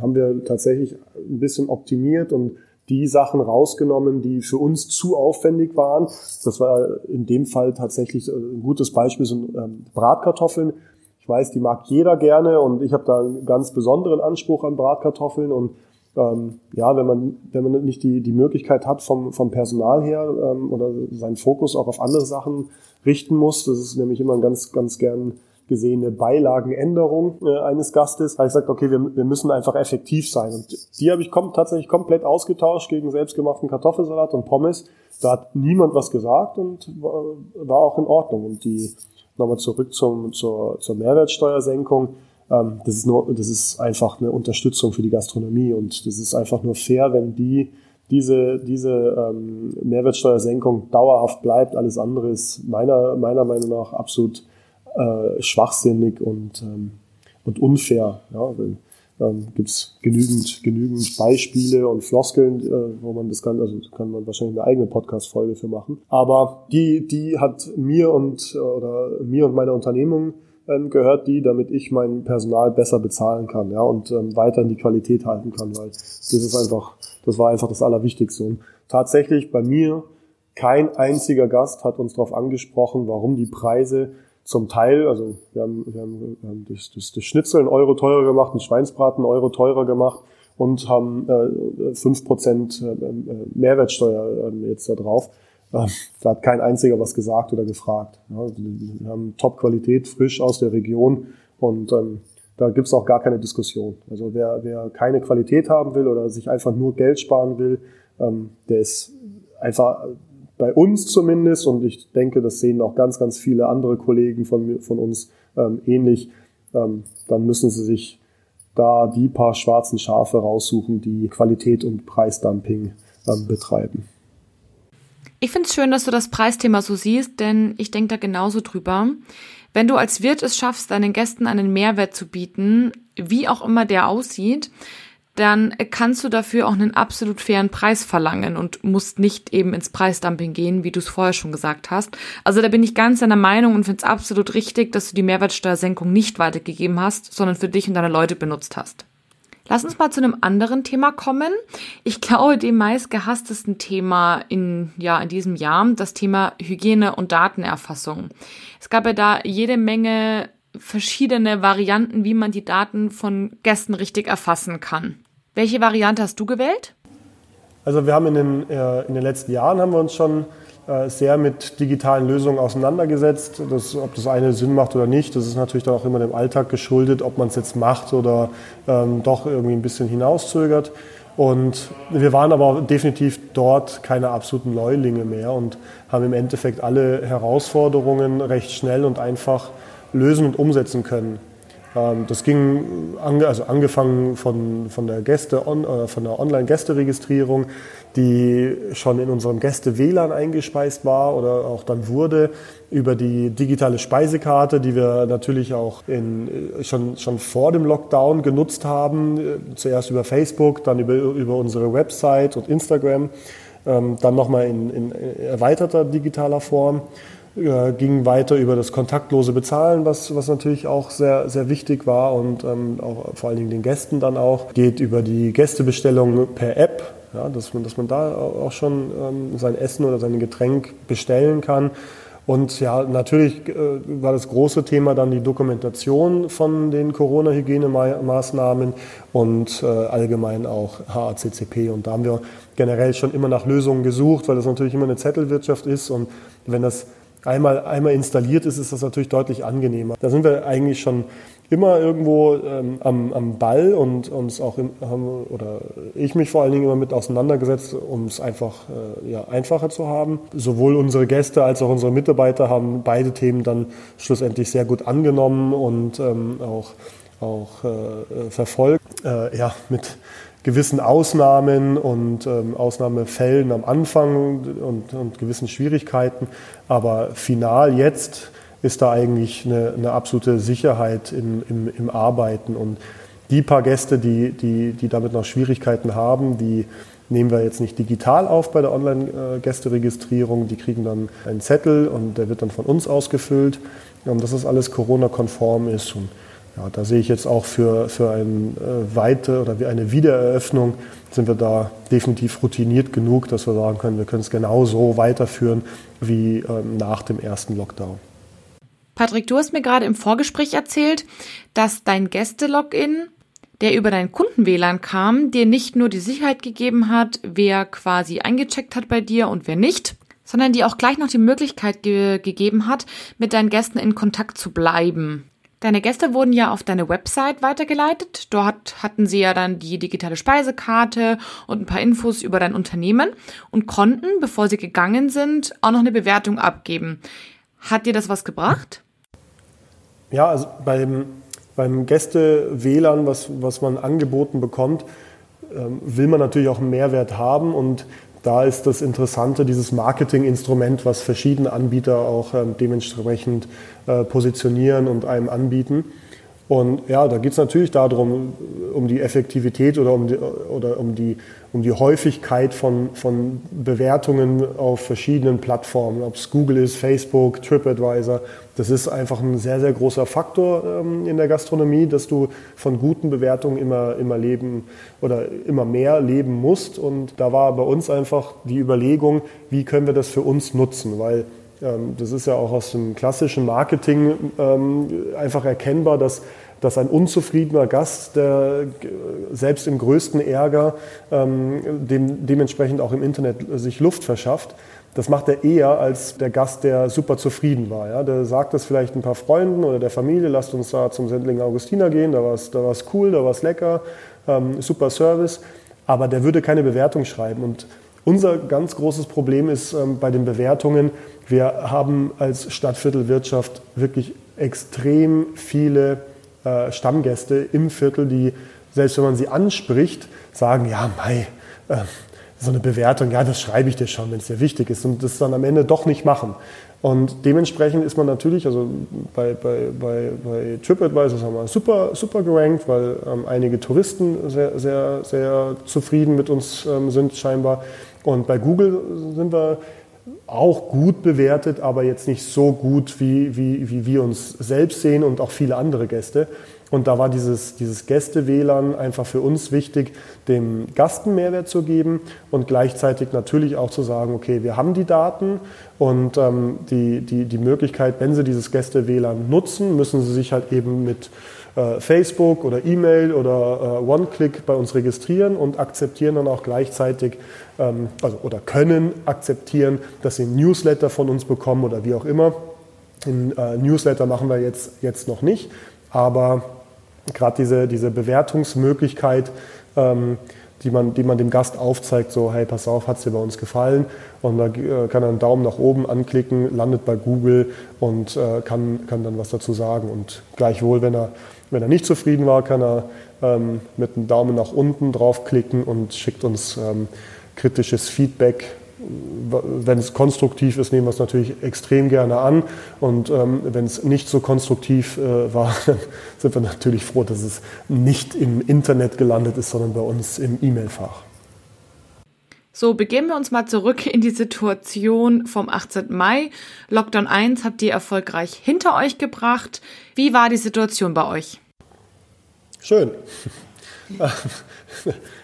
haben wir tatsächlich ein bisschen optimiert und die Sachen rausgenommen, die für uns zu aufwendig waren. Das war in dem Fall tatsächlich ein gutes Beispiel, sind ähm, Bratkartoffeln. Ich weiß, die mag jeder gerne und ich habe da einen ganz besonderen Anspruch an Bratkartoffeln und ähm, ja, wenn man, wenn man nicht die, die Möglichkeit hat vom, vom Personal her ähm, oder seinen Fokus auch auf andere Sachen richten muss, das ist nämlich immer ein ganz, ganz gern gesehene Beilagenänderung äh, eines Gastes, habe ich gesagt, okay, wir, wir müssen einfach effektiv sein. Und die habe ich kom tatsächlich komplett ausgetauscht gegen selbstgemachten Kartoffelsalat und Pommes. Da hat niemand was gesagt und war, war auch in Ordnung. Und die nochmal zurück zum, zur, zur Mehrwertsteuersenkung. ähm, das ist nur, das ist einfach eine Unterstützung für die Gastronomie und das ist einfach nur fair, wenn die diese, diese ähm, Mehrwertsteuersenkung dauerhaft bleibt. Alles andere ist meiner, meiner Meinung nach absolut äh, schwachsinnig und, ähm, und unfair. Ja, weil, ähm, gibt genügend, genügend Beispiele und Floskeln, äh, wo man das kann, also kann man wahrscheinlich eine eigene Podcast-Folge für machen. Aber die, die hat mir und äh, oder mir und meiner Unternehmung ähm, gehört die, damit ich mein Personal besser bezahlen kann, ja, und ähm, weiterhin die Qualität halten kann, weil das ist einfach, das war einfach das Allerwichtigste. Und tatsächlich bei mir kein einziger Gast hat uns darauf angesprochen, warum die Preise zum Teil, also wir haben, wir haben, wir haben das, das, das Schnitzel einen Euro teurer gemacht, den Schweinsbraten einen Euro teurer gemacht und haben äh, 5% äh, äh, Mehrwertsteuer äh, jetzt da drauf. Äh, da hat kein einziger was gesagt oder gefragt. Wir haben Top-Qualität, frisch aus der Region und ähm, da gibt's auch gar keine Diskussion. Also wer, wer keine Qualität haben will oder sich einfach nur Geld sparen will, ähm, der ist einfach bei uns zumindest, und ich denke, das sehen auch ganz, ganz viele andere Kollegen von, von uns ähm, ähnlich, ähm, dann müssen sie sich da die paar schwarzen Schafe raussuchen, die Qualität und Preisdumping ähm, betreiben. Ich finde es schön, dass du das Preisthema so siehst, denn ich denke da genauso drüber. Wenn du als Wirt es schaffst, deinen Gästen einen Mehrwert zu bieten, wie auch immer der aussieht, dann kannst du dafür auch einen absolut fairen Preis verlangen und musst nicht eben ins Preisdumping gehen, wie du es vorher schon gesagt hast. Also da bin ich ganz deiner Meinung und finde es absolut richtig, dass du die Mehrwertsteuersenkung nicht weitergegeben hast, sondern für dich und deine Leute benutzt hast. Lass uns mal zu einem anderen Thema kommen. Ich glaube, dem meistgehasstesten Thema in, ja, in diesem Jahr, das Thema Hygiene und Datenerfassung. Es gab ja da jede Menge verschiedene Varianten, wie man die Daten von Gästen richtig erfassen kann. Welche Variante hast du gewählt? Also wir haben in den, äh, in den letzten Jahren haben wir uns schon äh, sehr mit digitalen Lösungen auseinandergesetzt. Das, ob das eine Sinn macht oder nicht, das ist natürlich dann auch immer dem Alltag geschuldet, ob man es jetzt macht oder ähm, doch irgendwie ein bisschen hinauszögert. Und wir waren aber definitiv dort keine absoluten Neulinge mehr und haben im Endeffekt alle Herausforderungen recht schnell und einfach lösen und umsetzen können. Ähm, das ging also angefangen von, von der Gäste äh, von der Online-Gästeregistrierung, die schon in unserem Gäste-WLAN eingespeist war oder auch dann wurde, über die digitale Speisekarte, die wir natürlich auch in, äh, schon, schon vor dem Lockdown genutzt haben, äh, zuerst über Facebook, dann über, über unsere Website und Instagram, ähm, dann nochmal in, in erweiterter digitaler Form ging weiter über das kontaktlose Bezahlen, was, was natürlich auch sehr, sehr wichtig war und ähm, auch vor allen Dingen den Gästen dann auch. Geht über die Gästebestellung per App, ja, dass, man, dass man da auch schon ähm, sein Essen oder sein Getränk bestellen kann. Und ja, natürlich äh, war das große Thema dann die Dokumentation von den Corona-Hygienemaßnahmen und äh, allgemein auch HACCP. Und da haben wir generell schon immer nach Lösungen gesucht, weil das natürlich immer eine Zettelwirtschaft ist. Und wenn das einmal, einmal installiert ist, ist das natürlich deutlich angenehmer. Da sind wir eigentlich schon immer irgendwo ähm, am, am Ball und uns auch im, haben, oder ich mich vor allen Dingen immer mit auseinandergesetzt, um es einfach äh, ja, einfacher zu haben. Sowohl unsere Gäste als auch unsere Mitarbeiter haben beide Themen dann schlussendlich sehr gut angenommen und ähm, auch, auch äh, verfolgt. Äh, ja, mit gewissen Ausnahmen und ähm, Ausnahmefällen am Anfang und, und, gewissen Schwierigkeiten. Aber final jetzt ist da eigentlich eine, eine absolute Sicherheit in, im, im, Arbeiten. Und die paar Gäste, die, die, die damit noch Schwierigkeiten haben, die nehmen wir jetzt nicht digital auf bei der Online-Gästeregistrierung. Die kriegen dann einen Zettel und der wird dann von uns ausgefüllt, dass das alles Corona-konform ist. Und ja, da sehe ich jetzt auch für, für eine äh, weite oder eine Wiedereröffnung sind wir da definitiv routiniert genug, dass wir sagen können, wir können es genauso weiterführen wie ähm, nach dem ersten Lockdown. Patrick, du hast mir gerade im Vorgespräch erzählt, dass dein Gäste-Login, der über dein Kunden-WLAN kam, dir nicht nur die Sicherheit gegeben hat, wer quasi eingecheckt hat bei dir und wer nicht, sondern dir auch gleich noch die Möglichkeit ge gegeben hat, mit deinen Gästen in Kontakt zu bleiben. Deine Gäste wurden ja auf deine Website weitergeleitet. Dort hatten sie ja dann die digitale Speisekarte und ein paar Infos über dein Unternehmen und konnten, bevor sie gegangen sind, auch noch eine Bewertung abgeben. Hat dir das was gebracht? Ja, also beim, beim Gäste-WLAN, was, was man angeboten bekommt, ähm, will man natürlich auch einen Mehrwert haben und da ist das Interessante, dieses Marketinginstrument, was verschiedene Anbieter auch ähm, dementsprechend äh, positionieren und einem anbieten. Und ja, da geht es natürlich darum, um die Effektivität oder um die, oder um die, um die Häufigkeit von, von Bewertungen auf verschiedenen Plattformen, ob es Google ist, Facebook, TripAdvisor. Das ist einfach ein sehr, sehr großer Faktor ähm, in der Gastronomie, dass du von guten Bewertungen immer, immer leben oder immer mehr leben musst. Und da war bei uns einfach die Überlegung, wie können wir das für uns nutzen, weil das ist ja auch aus dem klassischen Marketing ähm, einfach erkennbar, dass, dass ein unzufriedener Gast, der selbst im größten Ärger ähm, dem, dementsprechend auch im Internet sich Luft verschafft, das macht er eher als der Gast, der super zufrieden war. Ja? Der sagt das vielleicht ein paar Freunden oder der Familie, lasst uns da zum Sendling Augustiner gehen, da war es da war's cool, da war es lecker, ähm, super Service, aber der würde keine Bewertung schreiben. Und unser ganz großes Problem ist ähm, bei den Bewertungen, wir haben als Stadtviertelwirtschaft wirklich extrem viele äh, Stammgäste im Viertel, die, selbst wenn man sie anspricht, sagen, ja, Mai, äh, so eine Bewertung, ja, das schreibe ich dir schon, wenn es dir wichtig ist und das dann am Ende doch nicht machen. Und dementsprechend ist man natürlich, also bei, bei, bei, bei TripAdvisor haben wir super, super gerankt, weil ähm, einige Touristen sehr, sehr, sehr zufrieden mit uns ähm, sind scheinbar. Und bei Google sind wir auch gut bewertet, aber jetzt nicht so gut, wie, wie, wie wir uns selbst sehen und auch viele andere Gäste. Und da war dieses, dieses Gäste-WLAN einfach für uns wichtig, dem Gast einen Mehrwert zu geben und gleichzeitig natürlich auch zu sagen, okay, wir haben die Daten und ähm, die, die, die Möglichkeit, wenn Sie dieses Gäste-WLAN nutzen, müssen Sie sich halt eben mit äh, Facebook oder E-Mail oder äh, One-Click bei uns registrieren und akzeptieren dann auch gleichzeitig ähm, also, oder können akzeptieren, dass sie ein Newsletter von uns bekommen oder wie auch immer. Ein äh, Newsletter machen wir jetzt, jetzt noch nicht, aber gerade diese, diese Bewertungsmöglichkeit, ähm, die man, die man dem Gast aufzeigt, so, hey, pass auf, hat es dir bei uns gefallen? Und da äh, kann er einen Daumen nach oben anklicken, landet bei Google und äh, kann, kann dann was dazu sagen. Und gleichwohl, wenn er, wenn er nicht zufrieden war, kann er ähm, mit einem Daumen nach unten draufklicken und schickt uns ähm, kritisches Feedback. Wenn es konstruktiv ist, nehmen wir es natürlich extrem gerne an. Und ähm, wenn es nicht so konstruktiv äh, war, dann sind wir natürlich froh, dass es nicht im Internet gelandet ist, sondern bei uns im E-Mail-Fach. So, begeben wir uns mal zurück in die Situation vom 18. Mai. Lockdown 1 habt ihr erfolgreich hinter euch gebracht. Wie war die Situation bei euch? Schön.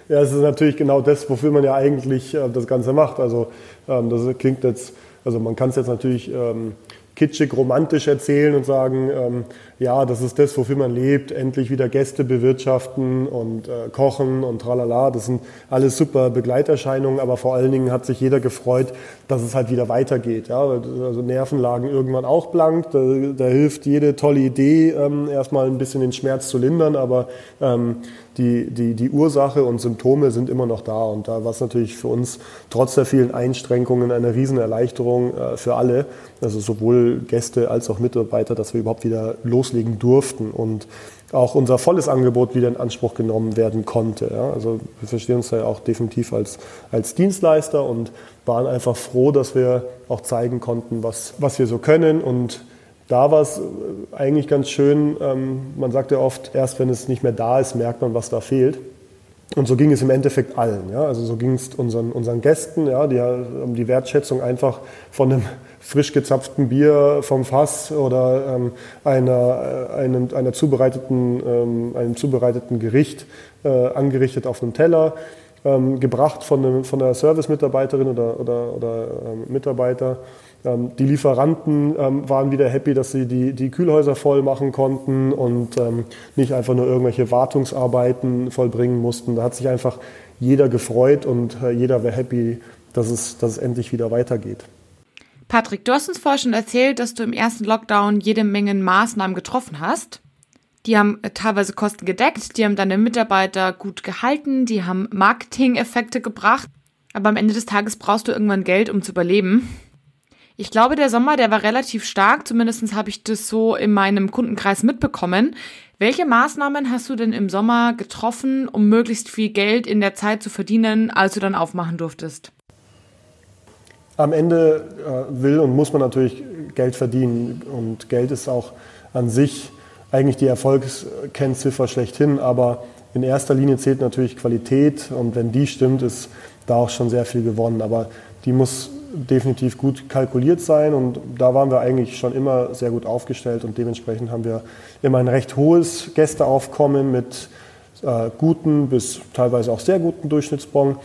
Ja, es ist natürlich genau das, wofür man ja eigentlich äh, das Ganze macht. Also ähm, das klingt jetzt, also man kann es jetzt natürlich ähm, kitschig, romantisch erzählen und sagen, ähm, ja, das ist das, wofür man lebt, endlich wieder Gäste bewirtschaften und äh, kochen und tralala. Das sind alles super Begleiterscheinungen, aber vor allen Dingen hat sich jeder gefreut, dass es halt wieder weitergeht. Ja? Also Nerven lagen irgendwann auch blank. Da, da hilft jede tolle Idee, ähm, erstmal ein bisschen den Schmerz zu lindern, aber ähm, die, die, die Ursache und Symptome sind immer noch da. Und da war es natürlich für uns trotz der vielen Einschränkungen eine Riesenerleichterung äh, für alle, also sowohl Gäste als auch Mitarbeiter, dass wir überhaupt wieder loslegen durften und auch unser volles Angebot wieder in Anspruch genommen werden konnte. Ja. Also wir verstehen uns ja auch definitiv als, als Dienstleister und waren einfach froh, dass wir auch zeigen konnten, was, was wir so können und da war es äh, eigentlich ganz schön, ähm, man sagt ja oft, erst wenn es nicht mehr da ist, merkt man, was da fehlt. Und so ging es im Endeffekt allen. Ja? Also so ging es unseren, unseren Gästen, ja? die haben die Wertschätzung einfach von einem frisch gezapften Bier vom Fass oder ähm, einer, äh, einem, einer zubereiteten, ähm, einem zubereiteten Gericht äh, angerichtet auf einem Teller, ähm, gebracht von, einem, von einer Service-Mitarbeiterin oder, oder, oder ähm, Mitarbeiter die Lieferanten ähm, waren wieder happy, dass sie die, die Kühlhäuser voll machen konnten und ähm, nicht einfach nur irgendwelche Wartungsarbeiten vollbringen mussten. Da hat sich einfach jeder gefreut und äh, jeder wäre happy, dass es, dass es endlich wieder weitergeht. Patrick, du hast uns vorher schon erzählt, dass du im ersten Lockdown jede Menge Maßnahmen getroffen hast. Die haben äh, teilweise Kosten gedeckt, die haben deine Mitarbeiter gut gehalten, die haben Marketing-Effekte gebracht. Aber am Ende des Tages brauchst du irgendwann Geld, um zu überleben. Ich glaube, der Sommer, der war relativ stark, zumindest habe ich das so in meinem Kundenkreis mitbekommen. Welche Maßnahmen hast du denn im Sommer getroffen, um möglichst viel Geld in der Zeit zu verdienen, als du dann aufmachen durftest? Am Ende äh, will und muss man natürlich Geld verdienen und Geld ist auch an sich eigentlich die Erfolgskennziffer schlechthin, aber in erster Linie zählt natürlich Qualität und wenn die stimmt, ist da auch schon sehr viel gewonnen. Aber die muss definitiv gut kalkuliert sein und da waren wir eigentlich schon immer sehr gut aufgestellt und dementsprechend haben wir immer ein recht hohes Gästeaufkommen mit äh, guten bis teilweise auch sehr guten Durchschnittsbon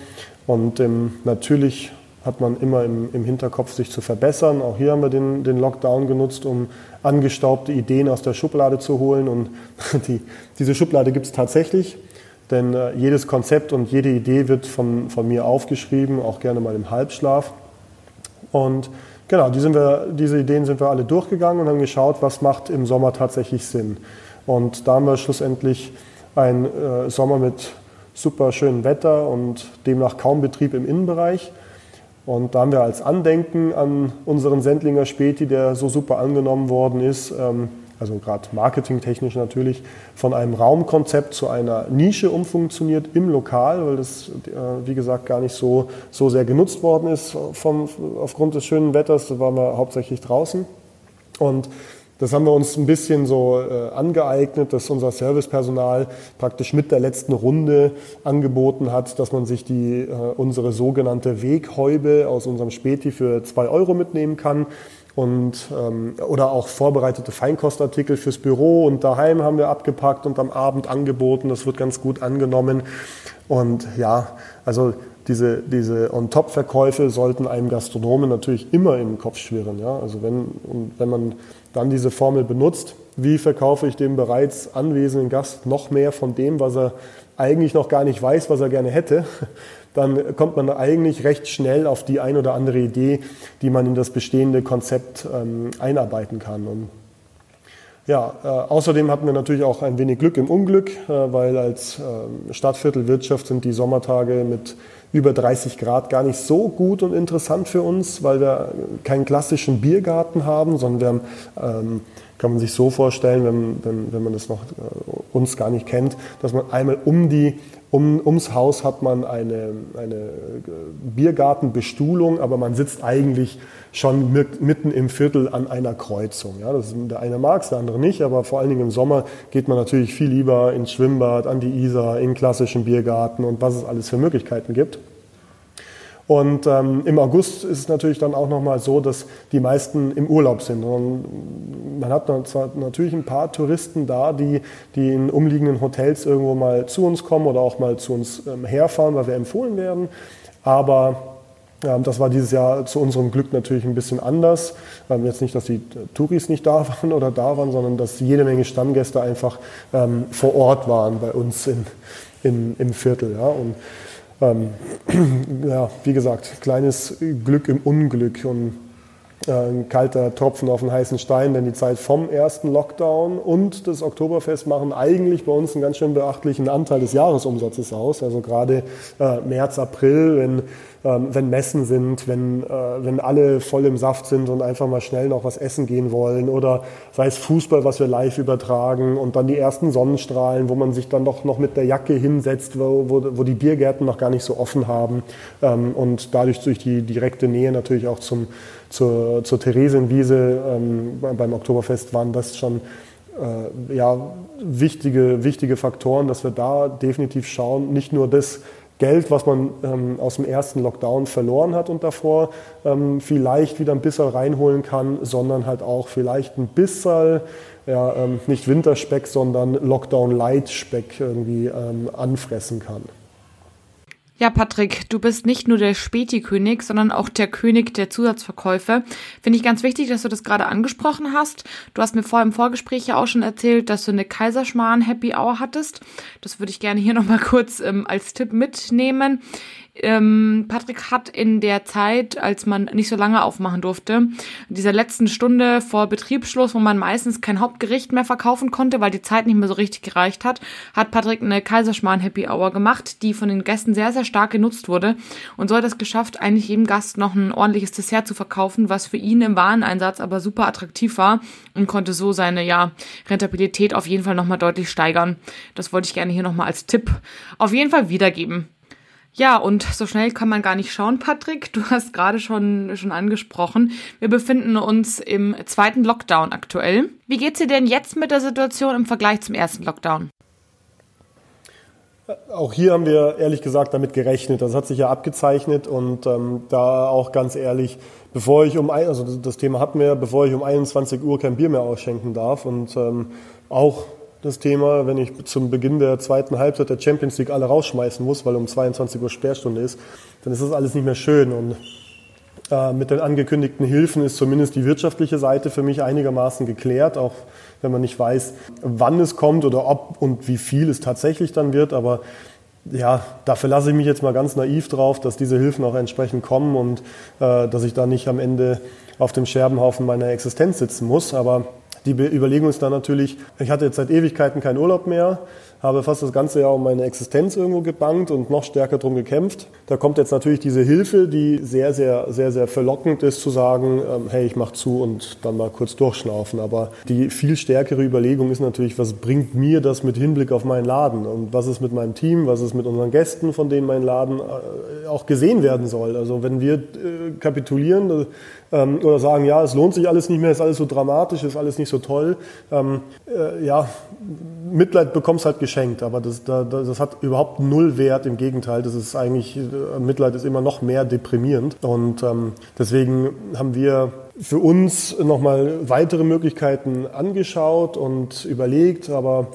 und ähm, natürlich hat man immer im, im, Hinterkopf, sich zu verbessern. Auch hier haben wir den, den, Lockdown genutzt, um angestaubte Ideen aus der Schublade zu holen. Und die, diese Schublade gibt es tatsächlich, denn äh, jedes Konzept und jede Idee wird von, von mir aufgeschrieben, auch gerne mal im Halbschlaf. Und genau, die wir, diese Ideen sind wir alle durchgegangen und haben geschaut, was macht im Sommer tatsächlich Sinn. Und da haben wir schlussendlich einen äh, Sommer mit super schönem Wetter und demnach kaum Betrieb im Innenbereich. Und da haben wir als Andenken an unseren Sendlinger Späti, der so super angenommen worden ist, ähm, also gerade marketingtechnisch natürlich, von einem Raumkonzept zu einer Nische umfunktioniert im Lokal, weil das, äh, wie gesagt, gar nicht so, so sehr genutzt worden ist vom, aufgrund des schönen Wetters. Da waren wir hauptsächlich draußen. Und das haben wir uns ein bisschen so äh, angeeignet, dass unser Servicepersonal praktisch mit der letzten Runde angeboten hat, dass man sich die, äh, unsere sogenannte Weghäube aus unserem Späti für zwei Euro mitnehmen kann. Und, ähm, oder auch vorbereitete Feinkostartikel fürs Büro und daheim haben wir abgepackt und am Abend angeboten. Das wird ganz gut angenommen. Und ja, also diese, diese On-Top-Verkäufe sollten einem Gastronomen natürlich immer im Kopf schwirren. Ja? Also wenn, wenn man dann diese Formel benutzt, wie verkaufe ich dem bereits anwesenden Gast noch mehr von dem, was er eigentlich noch gar nicht weiß, was er gerne hätte, dann kommt man eigentlich recht schnell auf die ein oder andere Idee, die man in das bestehende Konzept ähm, einarbeiten kann. Und ja, äh, außerdem hatten wir natürlich auch ein wenig Glück im Unglück, äh, weil als äh, Stadtviertelwirtschaft sind die Sommertage mit über 30 Grad gar nicht so gut und interessant für uns, weil wir keinen klassischen Biergarten haben, sondern wir haben, ähm, kann man sich so vorstellen, wenn, wenn, wenn man das noch äh, uns gar nicht kennt, dass man einmal um die um, ums Haus hat man eine, eine äh, Biergartenbestuhlung, aber man sitzt eigentlich schon mit, mitten im Viertel an einer Kreuzung. Ja, das ist, der eine mag es, der andere nicht, aber vor allen Dingen im Sommer geht man natürlich viel lieber ins Schwimmbad, an die Isar, in klassischen Biergarten und was es alles für Möglichkeiten gibt. Und ähm, im August ist es natürlich dann auch nochmal so, dass die meisten im Urlaub sind. Und man hat zwar natürlich ein paar Touristen da, die, die in umliegenden Hotels irgendwo mal zu uns kommen oder auch mal zu uns ähm, herfahren, weil wir empfohlen werden. Aber ähm, das war dieses Jahr zu unserem Glück natürlich ein bisschen anders. Ähm, jetzt nicht, dass die Touris nicht da waren oder da waren, sondern dass jede Menge Stammgäste einfach ähm, vor Ort waren bei uns in, in, im Viertel. Ja. Und ähm, ja, wie gesagt, kleines Glück im Unglück und äh, ein kalter Tropfen auf den heißen Stein, denn die Zeit vom ersten Lockdown und das Oktoberfest machen eigentlich bei uns einen ganz schön beachtlichen Anteil des Jahresumsatzes aus. Also gerade äh, März, April, wenn wenn Messen sind, wenn, äh, wenn alle voll im Saft sind und einfach mal schnell noch was essen gehen wollen oder sei es Fußball, was wir live übertragen und dann die ersten Sonnenstrahlen, wo man sich dann doch noch mit der Jacke hinsetzt, wo, wo, wo die Biergärten noch gar nicht so offen haben ähm, und dadurch durch die direkte Nähe natürlich auch zum, zur, zur Theresienwiese ähm, beim Oktoberfest waren das schon äh, ja, wichtige, wichtige Faktoren, dass wir da definitiv schauen, nicht nur das Geld, was man ähm, aus dem ersten Lockdown verloren hat und davor ähm, vielleicht wieder ein bisschen reinholen kann, sondern halt auch vielleicht ein bisschen, ja, ähm, nicht Winterspeck, sondern Lockdown-Light-Speck irgendwie ähm, anfressen kann. Ja, Patrick, du bist nicht nur der Späti-König, sondern auch der König der Zusatzverkäufe. Finde ich ganz wichtig, dass du das gerade angesprochen hast. Du hast mir vor im Vorgespräch ja auch schon erzählt, dass du eine Kaiserschmarrn Happy Hour hattest. Das würde ich gerne hier nochmal kurz ähm, als Tipp mitnehmen. Ähm, Patrick hat in der Zeit, als man nicht so lange aufmachen durfte, in dieser letzten Stunde vor Betriebsschluss, wo man meistens kein Hauptgericht mehr verkaufen konnte, weil die Zeit nicht mehr so richtig gereicht hat, hat Patrick eine Kaiserschmarrn Happy Hour gemacht, die von den Gästen sehr, sehr stark genutzt wurde und so hat es geschafft, eigentlich jedem Gast noch ein ordentliches Dessert zu verkaufen, was für ihn im Wareneinsatz aber super attraktiv war und konnte so seine, ja, Rentabilität auf jeden Fall nochmal deutlich steigern. Das wollte ich gerne hier nochmal als Tipp auf jeden Fall wiedergeben. Ja, und so schnell kann man gar nicht schauen, Patrick. Du hast gerade schon, schon angesprochen. Wir befinden uns im zweiten Lockdown aktuell. Wie geht's dir denn jetzt mit der Situation im Vergleich zum ersten Lockdown? Auch hier haben wir ehrlich gesagt damit gerechnet. Das hat sich ja abgezeichnet und ähm, da auch ganz ehrlich, bevor ich um, also das Thema hatten wir, bevor ich um 21 Uhr kein Bier mehr ausschenken darf und ähm, auch das Thema, wenn ich zum Beginn der zweiten Halbzeit der Champions League alle rausschmeißen muss, weil um 22 Uhr Sperrstunde ist, dann ist das alles nicht mehr schön. Und äh, mit den angekündigten Hilfen ist zumindest die wirtschaftliche Seite für mich einigermaßen geklärt, auch wenn man nicht weiß, wann es kommt oder ob und wie viel es tatsächlich dann wird. Aber ja, da verlasse ich mich jetzt mal ganz naiv drauf, dass diese Hilfen auch entsprechend kommen und äh, dass ich da nicht am Ende auf dem Scherbenhaufen meiner Existenz sitzen muss. Aber die Überlegung ist dann natürlich, ich hatte jetzt seit Ewigkeiten keinen Urlaub mehr, habe fast das ganze Jahr um meine Existenz irgendwo gebankt und noch stärker drum gekämpft. Da kommt jetzt natürlich diese Hilfe, die sehr, sehr, sehr, sehr verlockend ist zu sagen, ähm, hey, ich mach zu und dann mal kurz durchschnaufen. Aber die viel stärkere Überlegung ist natürlich, was bringt mir das mit Hinblick auf meinen Laden und was ist mit meinem Team, was ist mit unseren Gästen, von denen mein Laden äh, auch gesehen werden soll. Also wenn wir äh, kapitulieren, ähm, oder sagen, ja, es lohnt sich alles nicht mehr, ist alles so dramatisch, ist alles nicht so toll. Ähm, äh, ja, Mitleid bekommst halt geschenkt, aber das, das, das hat überhaupt null Wert. Im Gegenteil, das ist eigentlich, äh, Mitleid ist immer noch mehr deprimierend. Und ähm, deswegen haben wir für uns nochmal weitere Möglichkeiten angeschaut und überlegt, aber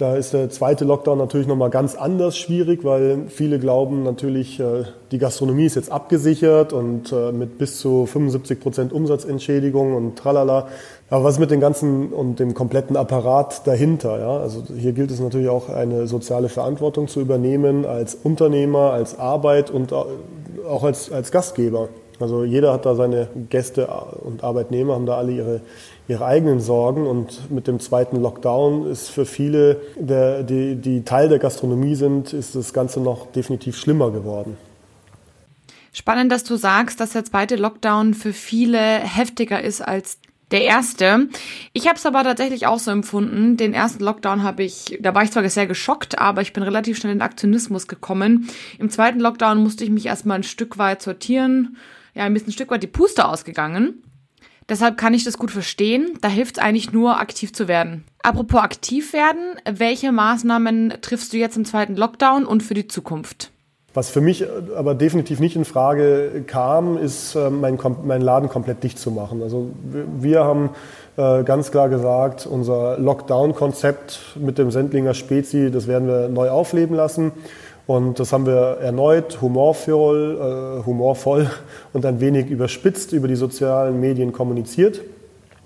da ist der zweite Lockdown natürlich nochmal ganz anders schwierig, weil viele glauben natürlich, äh, die Gastronomie ist jetzt abgesichert und äh, mit bis zu 75 Prozent Umsatzentschädigung und tralala. Aber was mit dem ganzen und dem kompletten Apparat dahinter? Ja? Also hier gilt es natürlich auch eine soziale Verantwortung zu übernehmen als Unternehmer, als Arbeit und auch als, als Gastgeber. Also jeder hat da seine Gäste und Arbeitnehmer haben da alle ihre ihre eigenen Sorgen. Und mit dem zweiten Lockdown ist für viele, der, die, die Teil der Gastronomie sind, ist das Ganze noch definitiv schlimmer geworden. Spannend, dass du sagst, dass der zweite Lockdown für viele heftiger ist als der erste. Ich habe es aber tatsächlich auch so empfunden. Den ersten Lockdown habe ich, da war ich zwar sehr geschockt, aber ich bin relativ schnell in Aktionismus gekommen. Im zweiten Lockdown musste ich mich erstmal ein Stück weit sortieren. Ja, ein bisschen ein Stück weit die Puste ausgegangen. Deshalb kann ich das gut verstehen. Da hilft es eigentlich nur, aktiv zu werden. Apropos aktiv werden, welche Maßnahmen triffst du jetzt im zweiten Lockdown und für die Zukunft? Was für mich aber definitiv nicht in Frage kam, ist, äh, mein, mein Laden komplett dicht zu machen. Also wir haben äh, ganz klar gesagt, unser Lockdown-Konzept mit dem Sendlinger Spezi, das werden wir neu aufleben lassen. Und das haben wir erneut humorvoll, äh, humorvoll und ein wenig überspitzt über die sozialen Medien kommuniziert.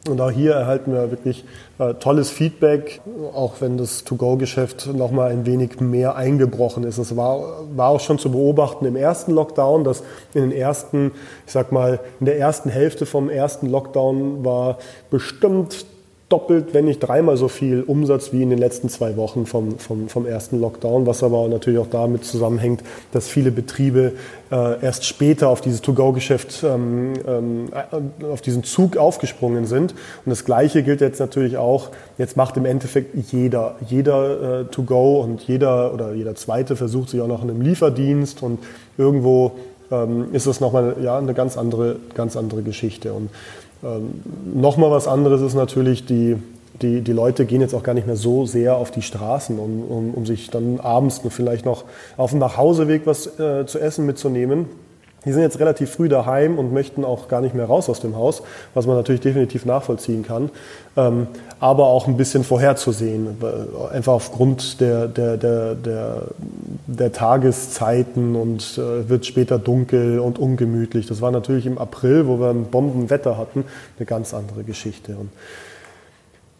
Und auch hier erhalten wir wirklich äh, tolles Feedback, auch wenn das To-Go-Geschäft nochmal ein wenig mehr eingebrochen ist. Es war, war auch schon zu beobachten im ersten Lockdown, dass in den ersten, ich sag mal, in der ersten Hälfte vom ersten Lockdown war bestimmt doppelt, wenn nicht dreimal so viel Umsatz wie in den letzten zwei Wochen vom, vom, vom ersten Lockdown, was aber natürlich auch damit zusammenhängt, dass viele Betriebe äh, erst später auf dieses To-Go-Geschäft, ähm, ähm, auf diesen Zug aufgesprungen sind. Und das Gleiche gilt jetzt natürlich auch, jetzt macht im Endeffekt jeder, jeder äh, To-Go und jeder oder jeder Zweite versucht sich auch noch in einem Lieferdienst und irgendwo ähm, ist das nochmal ja, eine ganz andere, ganz andere Geschichte. Und ähm, Nochmal was anderes ist natürlich, die, die, die Leute gehen jetzt auch gar nicht mehr so sehr auf die Straßen, um, um, um sich dann abends vielleicht noch auf dem Nachhauseweg was äh, zu essen mitzunehmen. Die sind jetzt relativ früh daheim und möchten auch gar nicht mehr raus aus dem Haus, was man natürlich definitiv nachvollziehen kann, ähm, aber auch ein bisschen vorherzusehen, einfach aufgrund der, der, der, der, der Tageszeiten und äh, wird später dunkel und ungemütlich. Das war natürlich im April, wo wir ein Bombenwetter hatten, eine ganz andere Geschichte. Und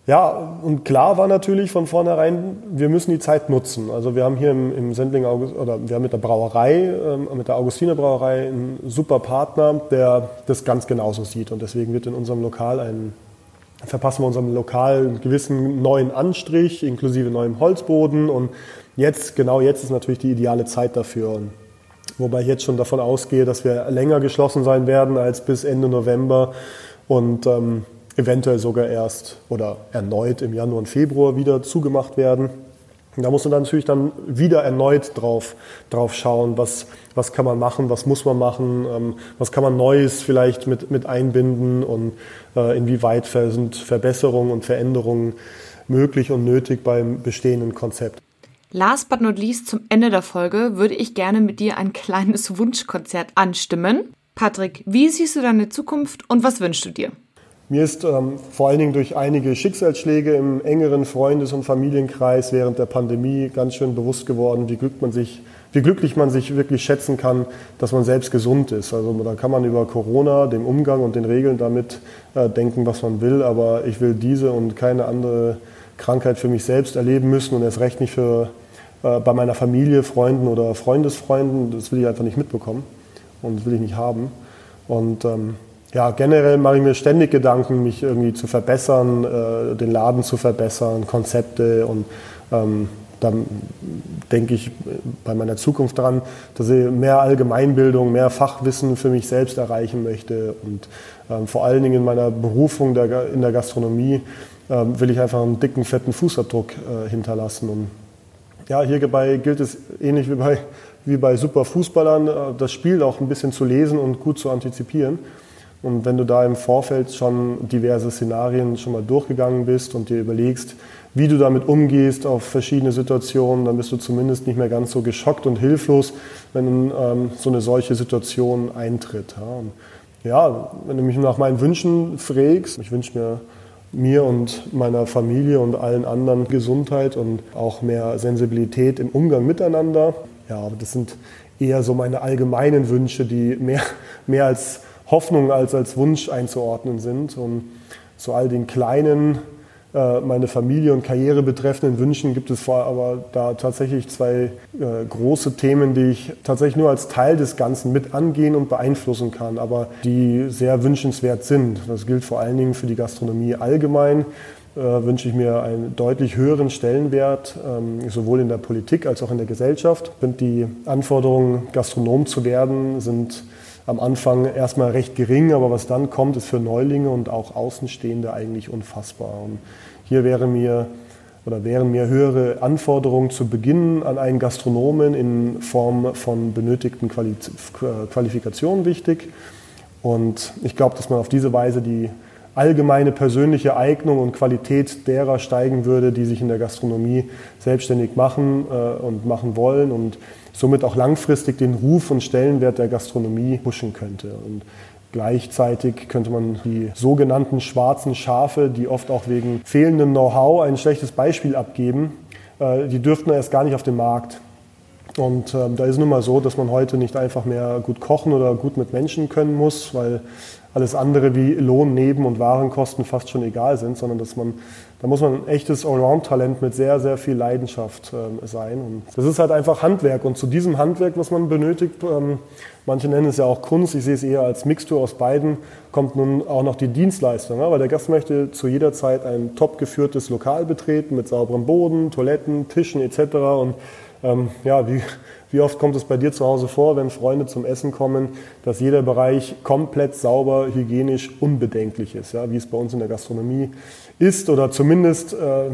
Ja, und klar war natürlich von vornherein, wir müssen die Zeit nutzen. Also wir haben hier im, im Sendling August, oder wir haben mit der Brauerei, ähm, mit der Augustiner Brauerei einen super Partner, der das ganz genauso sieht. Und deswegen wird in unserem Lokal ein, verpassen wir unserem Lokal einen gewissen neuen Anstrich, inklusive neuem Holzboden. Und jetzt, genau jetzt ist natürlich die ideale Zeit dafür. Und wobei ich jetzt schon davon ausgehe, dass wir länger geschlossen sein werden als bis Ende November. Und ähm, eventuell sogar erst oder erneut im Januar und Februar wieder zugemacht werden. Da muss man dann natürlich dann wieder erneut drauf, drauf schauen, was, was kann man machen, was muss man machen, ähm, was kann man Neues vielleicht mit, mit einbinden und äh, inwieweit sind Verbesserungen und Veränderungen möglich und nötig beim bestehenden Konzept. Last but not least zum Ende der Folge würde ich gerne mit dir ein kleines Wunschkonzert anstimmen. Patrick, wie siehst du deine Zukunft und was wünschst du dir? Mir ist ähm, vor allen Dingen durch einige Schicksalsschläge im engeren Freundes- und Familienkreis während der Pandemie ganz schön bewusst geworden, wie, glück man sich, wie glücklich man sich wirklich schätzen kann, dass man selbst gesund ist. Also da kann man über Corona, den Umgang und den Regeln damit äh, denken, was man will, aber ich will diese und keine andere Krankheit für mich selbst erleben müssen und erst recht nicht für, äh, bei meiner Familie, Freunden oder Freundesfreunden. Das will ich einfach nicht mitbekommen und das will ich nicht haben. Und ähm, ja, generell mache ich mir ständig Gedanken, mich irgendwie zu verbessern, äh, den Laden zu verbessern, Konzepte und ähm, dann denke ich bei meiner Zukunft daran, dass ich mehr Allgemeinbildung, mehr Fachwissen für mich selbst erreichen möchte und ähm, vor allen Dingen in meiner Berufung der, in der Gastronomie ähm, will ich einfach einen dicken, fetten Fußabdruck äh, hinterlassen. Und ja, hierbei gilt es ähnlich wie bei, wie bei super Fußballern, äh, das Spiel auch ein bisschen zu lesen und gut zu antizipieren. Und wenn du da im Vorfeld schon diverse Szenarien schon mal durchgegangen bist und dir überlegst, wie du damit umgehst auf verschiedene Situationen, dann bist du zumindest nicht mehr ganz so geschockt und hilflos, wenn ähm, so eine solche Situation eintritt. Ja. ja, wenn du mich nach meinen Wünschen fragst, ich wünsche mir mir und meiner Familie und allen anderen Gesundheit und auch mehr Sensibilität im Umgang miteinander. Ja, aber das sind eher so meine allgemeinen Wünsche, die mehr, mehr als Hoffnung als als Wunsch einzuordnen sind. Und zu all den kleinen, äh, meine Familie und Karriere betreffenden Wünschen gibt es vor aber da tatsächlich zwei äh, große Themen, die ich tatsächlich nur als Teil des Ganzen mit angehen und beeinflussen kann, aber die sehr wünschenswert sind. Das gilt vor allen Dingen für die Gastronomie allgemein. Äh, wünsche ich mir einen deutlich höheren Stellenwert, ähm, sowohl in der Politik als auch in der Gesellschaft. Und die Anforderungen, Gastronom zu werden, sind am Anfang erstmal recht gering, aber was dann kommt, ist für Neulinge und auch Außenstehende eigentlich unfassbar. Und hier wäre mir oder wären mir höhere Anforderungen zu Beginn an einen Gastronomen in Form von benötigten Qualifikationen wichtig. Und ich glaube, dass man auf diese Weise die allgemeine persönliche Eignung und Qualität derer steigen würde, die sich in der Gastronomie selbstständig machen äh, und machen wollen und somit auch langfristig den Ruf und Stellenwert der Gastronomie pushen könnte. Und Gleichzeitig könnte man die sogenannten schwarzen Schafe, die oft auch wegen fehlendem Know-how ein schlechtes Beispiel abgeben, äh, die dürften erst gar nicht auf den Markt. Und ähm, da ist nun mal so, dass man heute nicht einfach mehr gut kochen oder gut mit Menschen können muss, weil alles andere wie Lohn, Neben- und Warenkosten fast schon egal sind, sondern dass man, da muss man ein echtes Allround-Talent mit sehr, sehr viel Leidenschaft äh, sein. Und das ist halt einfach Handwerk. Und zu diesem Handwerk, was man benötigt, ähm, manche nennen es ja auch Kunst, ich sehe es eher als Mixtur aus beiden, kommt nun auch noch die Dienstleistung. Ja? Weil der Gast möchte zu jeder Zeit ein top geführtes Lokal betreten mit sauberem Boden, Toiletten, Tischen etc. Und ähm, ja, wie, wie oft kommt es bei dir zu Hause vor, wenn Freunde zum Essen kommen, dass jeder Bereich komplett sauber, hygienisch, unbedenklich ist, ja, wie es bei uns in der Gastronomie ist oder zumindest äh,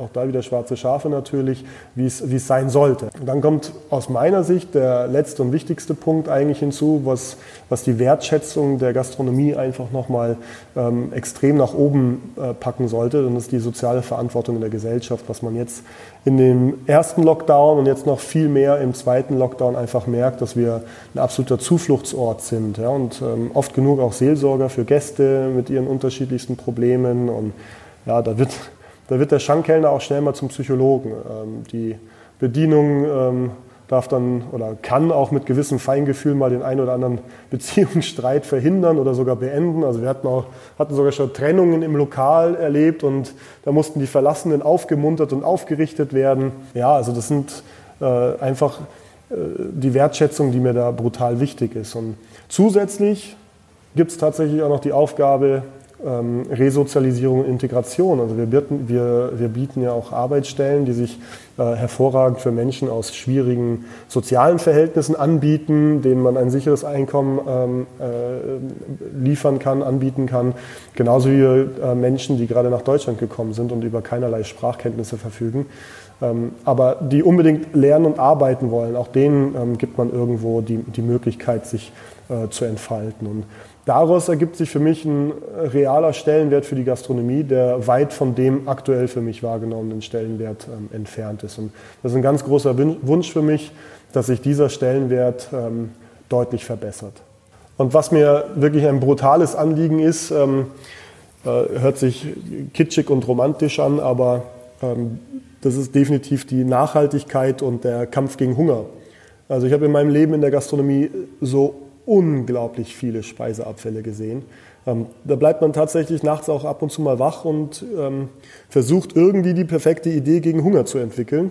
auch da wieder schwarze Schafe natürlich, wie es, sein sollte. Und dann kommt aus meiner Sicht der letzte und wichtigste Punkt eigentlich hinzu, was, was die Wertschätzung der Gastronomie einfach nochmal ähm, extrem nach oben äh, packen sollte. Und das ist die soziale Verantwortung in der Gesellschaft, was man jetzt in dem ersten Lockdown und jetzt noch viel mehr im zweiten Lockdown einfach merkt, dass wir ein absoluter Zufluchtsort sind ja, und ähm, oft genug auch Seelsorger für Gäste mit ihren unterschiedlichsten Problemen und ja, da wird da wird der Schankkellner auch schnell mal zum Psychologen. Ähm, die Bedienung ähm, darf dann oder kann auch mit gewissem Feingefühl mal den einen oder anderen Beziehungsstreit verhindern oder sogar beenden. Also wir hatten, auch, hatten sogar schon Trennungen im Lokal erlebt und da mussten die Verlassenen aufgemuntert und aufgerichtet werden. Ja, also das sind äh, einfach äh, die Wertschätzung, die mir da brutal wichtig ist. Und zusätzlich gibt es tatsächlich auch noch die Aufgabe, ähm, Resozialisierung und Integration. Also wir bieten, wir, wir bieten ja auch Arbeitsstellen, die sich äh, hervorragend für Menschen aus schwierigen sozialen Verhältnissen anbieten, denen man ein sicheres Einkommen ähm, äh, liefern kann, anbieten kann. Genauso wie äh, Menschen, die gerade nach Deutschland gekommen sind und über keinerlei Sprachkenntnisse verfügen. Ähm, aber die unbedingt lernen und arbeiten wollen, auch denen ähm, gibt man irgendwo die, die Möglichkeit, sich äh, zu entfalten. Und Daraus ergibt sich für mich ein realer Stellenwert für die Gastronomie, der weit von dem aktuell für mich wahrgenommenen Stellenwert ähm, entfernt ist. Und das ist ein ganz großer Wunsch für mich, dass sich dieser Stellenwert ähm, deutlich verbessert. Und was mir wirklich ein brutales Anliegen ist, ähm, äh, hört sich kitschig und romantisch an, aber ähm, das ist definitiv die Nachhaltigkeit und der Kampf gegen Hunger. Also ich habe in meinem Leben in der Gastronomie so unglaublich viele Speiseabfälle gesehen. Ähm, da bleibt man tatsächlich nachts auch ab und zu mal wach und ähm, versucht irgendwie die perfekte Idee gegen Hunger zu entwickeln.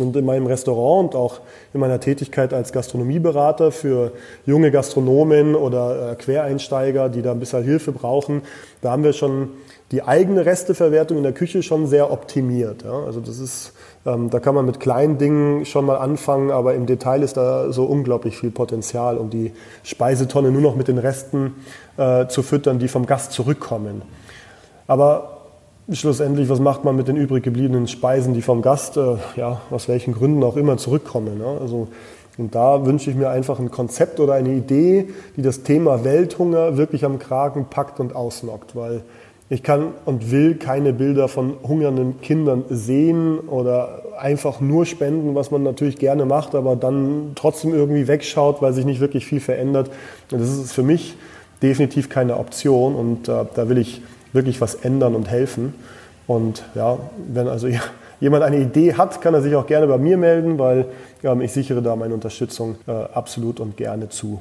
Und in meinem Restaurant und auch in meiner Tätigkeit als Gastronomieberater für junge Gastronomen oder äh, Quereinsteiger, die da ein bisschen Hilfe brauchen, da haben wir schon die eigene Resteverwertung in der Küche schon sehr optimiert. Ja? Also das ist, ähm, da kann man mit kleinen Dingen schon mal anfangen, aber im Detail ist da so unglaublich viel Potenzial, um die Speisetonne nur noch mit den Resten äh, zu füttern, die vom Gast zurückkommen. Aber schlussendlich, was macht man mit den übrig gebliebenen Speisen, die vom Gast, äh, ja, aus welchen Gründen auch immer zurückkommen? Ne? Also, und da wünsche ich mir einfach ein Konzept oder eine Idee, die das Thema Welthunger wirklich am Kragen packt und ausnockt, weil ich kann und will keine Bilder von hungernden Kindern sehen oder einfach nur spenden, was man natürlich gerne macht, aber dann trotzdem irgendwie wegschaut, weil sich nicht wirklich viel verändert. Das ist für mich definitiv keine Option und äh, da will ich wirklich was ändern und helfen. Und ja, wenn also jemand eine Idee hat, kann er sich auch gerne bei mir melden, weil ähm, ich sichere da meine Unterstützung äh, absolut und gerne zu.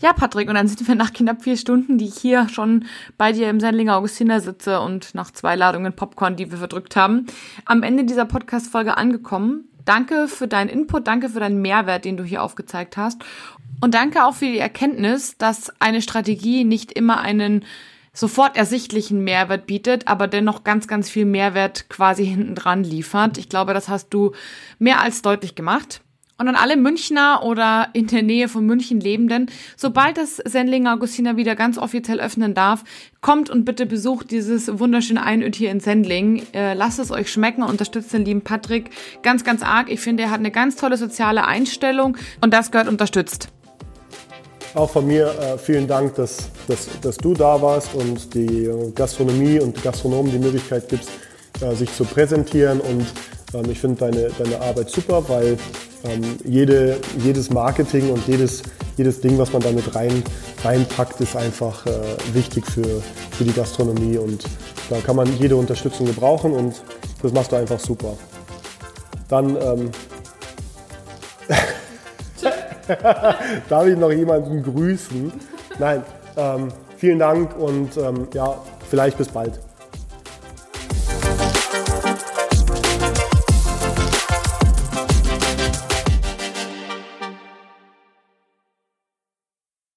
Ja, Patrick, und dann sind wir nach knapp vier Stunden, die ich hier schon bei dir im Sendlinger Augustiner sitze und nach zwei Ladungen Popcorn, die wir verdrückt haben, am Ende dieser Podcast-Folge angekommen. Danke für deinen Input, danke für deinen Mehrwert, den du hier aufgezeigt hast. Und danke auch für die Erkenntnis, dass eine Strategie nicht immer einen sofort ersichtlichen Mehrwert bietet, aber dennoch ganz, ganz viel Mehrwert quasi hinten dran liefert. Ich glaube, das hast du mehr als deutlich gemacht. Und an alle Münchner oder in der Nähe von München Lebenden, sobald das Sendlinger Augustiner wieder ganz offiziell öffnen darf, kommt und bitte besucht dieses wunderschöne Einöd hier in Sendling. Äh, lasst es euch schmecken, unterstützt den lieben Patrick ganz, ganz arg. Ich finde, er hat eine ganz tolle soziale Einstellung und das gehört unterstützt. Auch von mir äh, vielen Dank, dass, dass, dass du da warst und die Gastronomie und Gastronomen die Möglichkeit gibst, äh, sich zu präsentieren und ähm, ich finde deine, deine Arbeit super, weil ähm, jede, jedes Marketing und jedes, jedes Ding, was man damit rein, reinpackt, ist einfach äh, wichtig für, für die Gastronomie und da kann man jede Unterstützung gebrauchen und das machst du einfach super. Dann ähm, darf ich noch jemanden grüßen. Nein, ähm, vielen Dank und ähm, ja, vielleicht bis bald.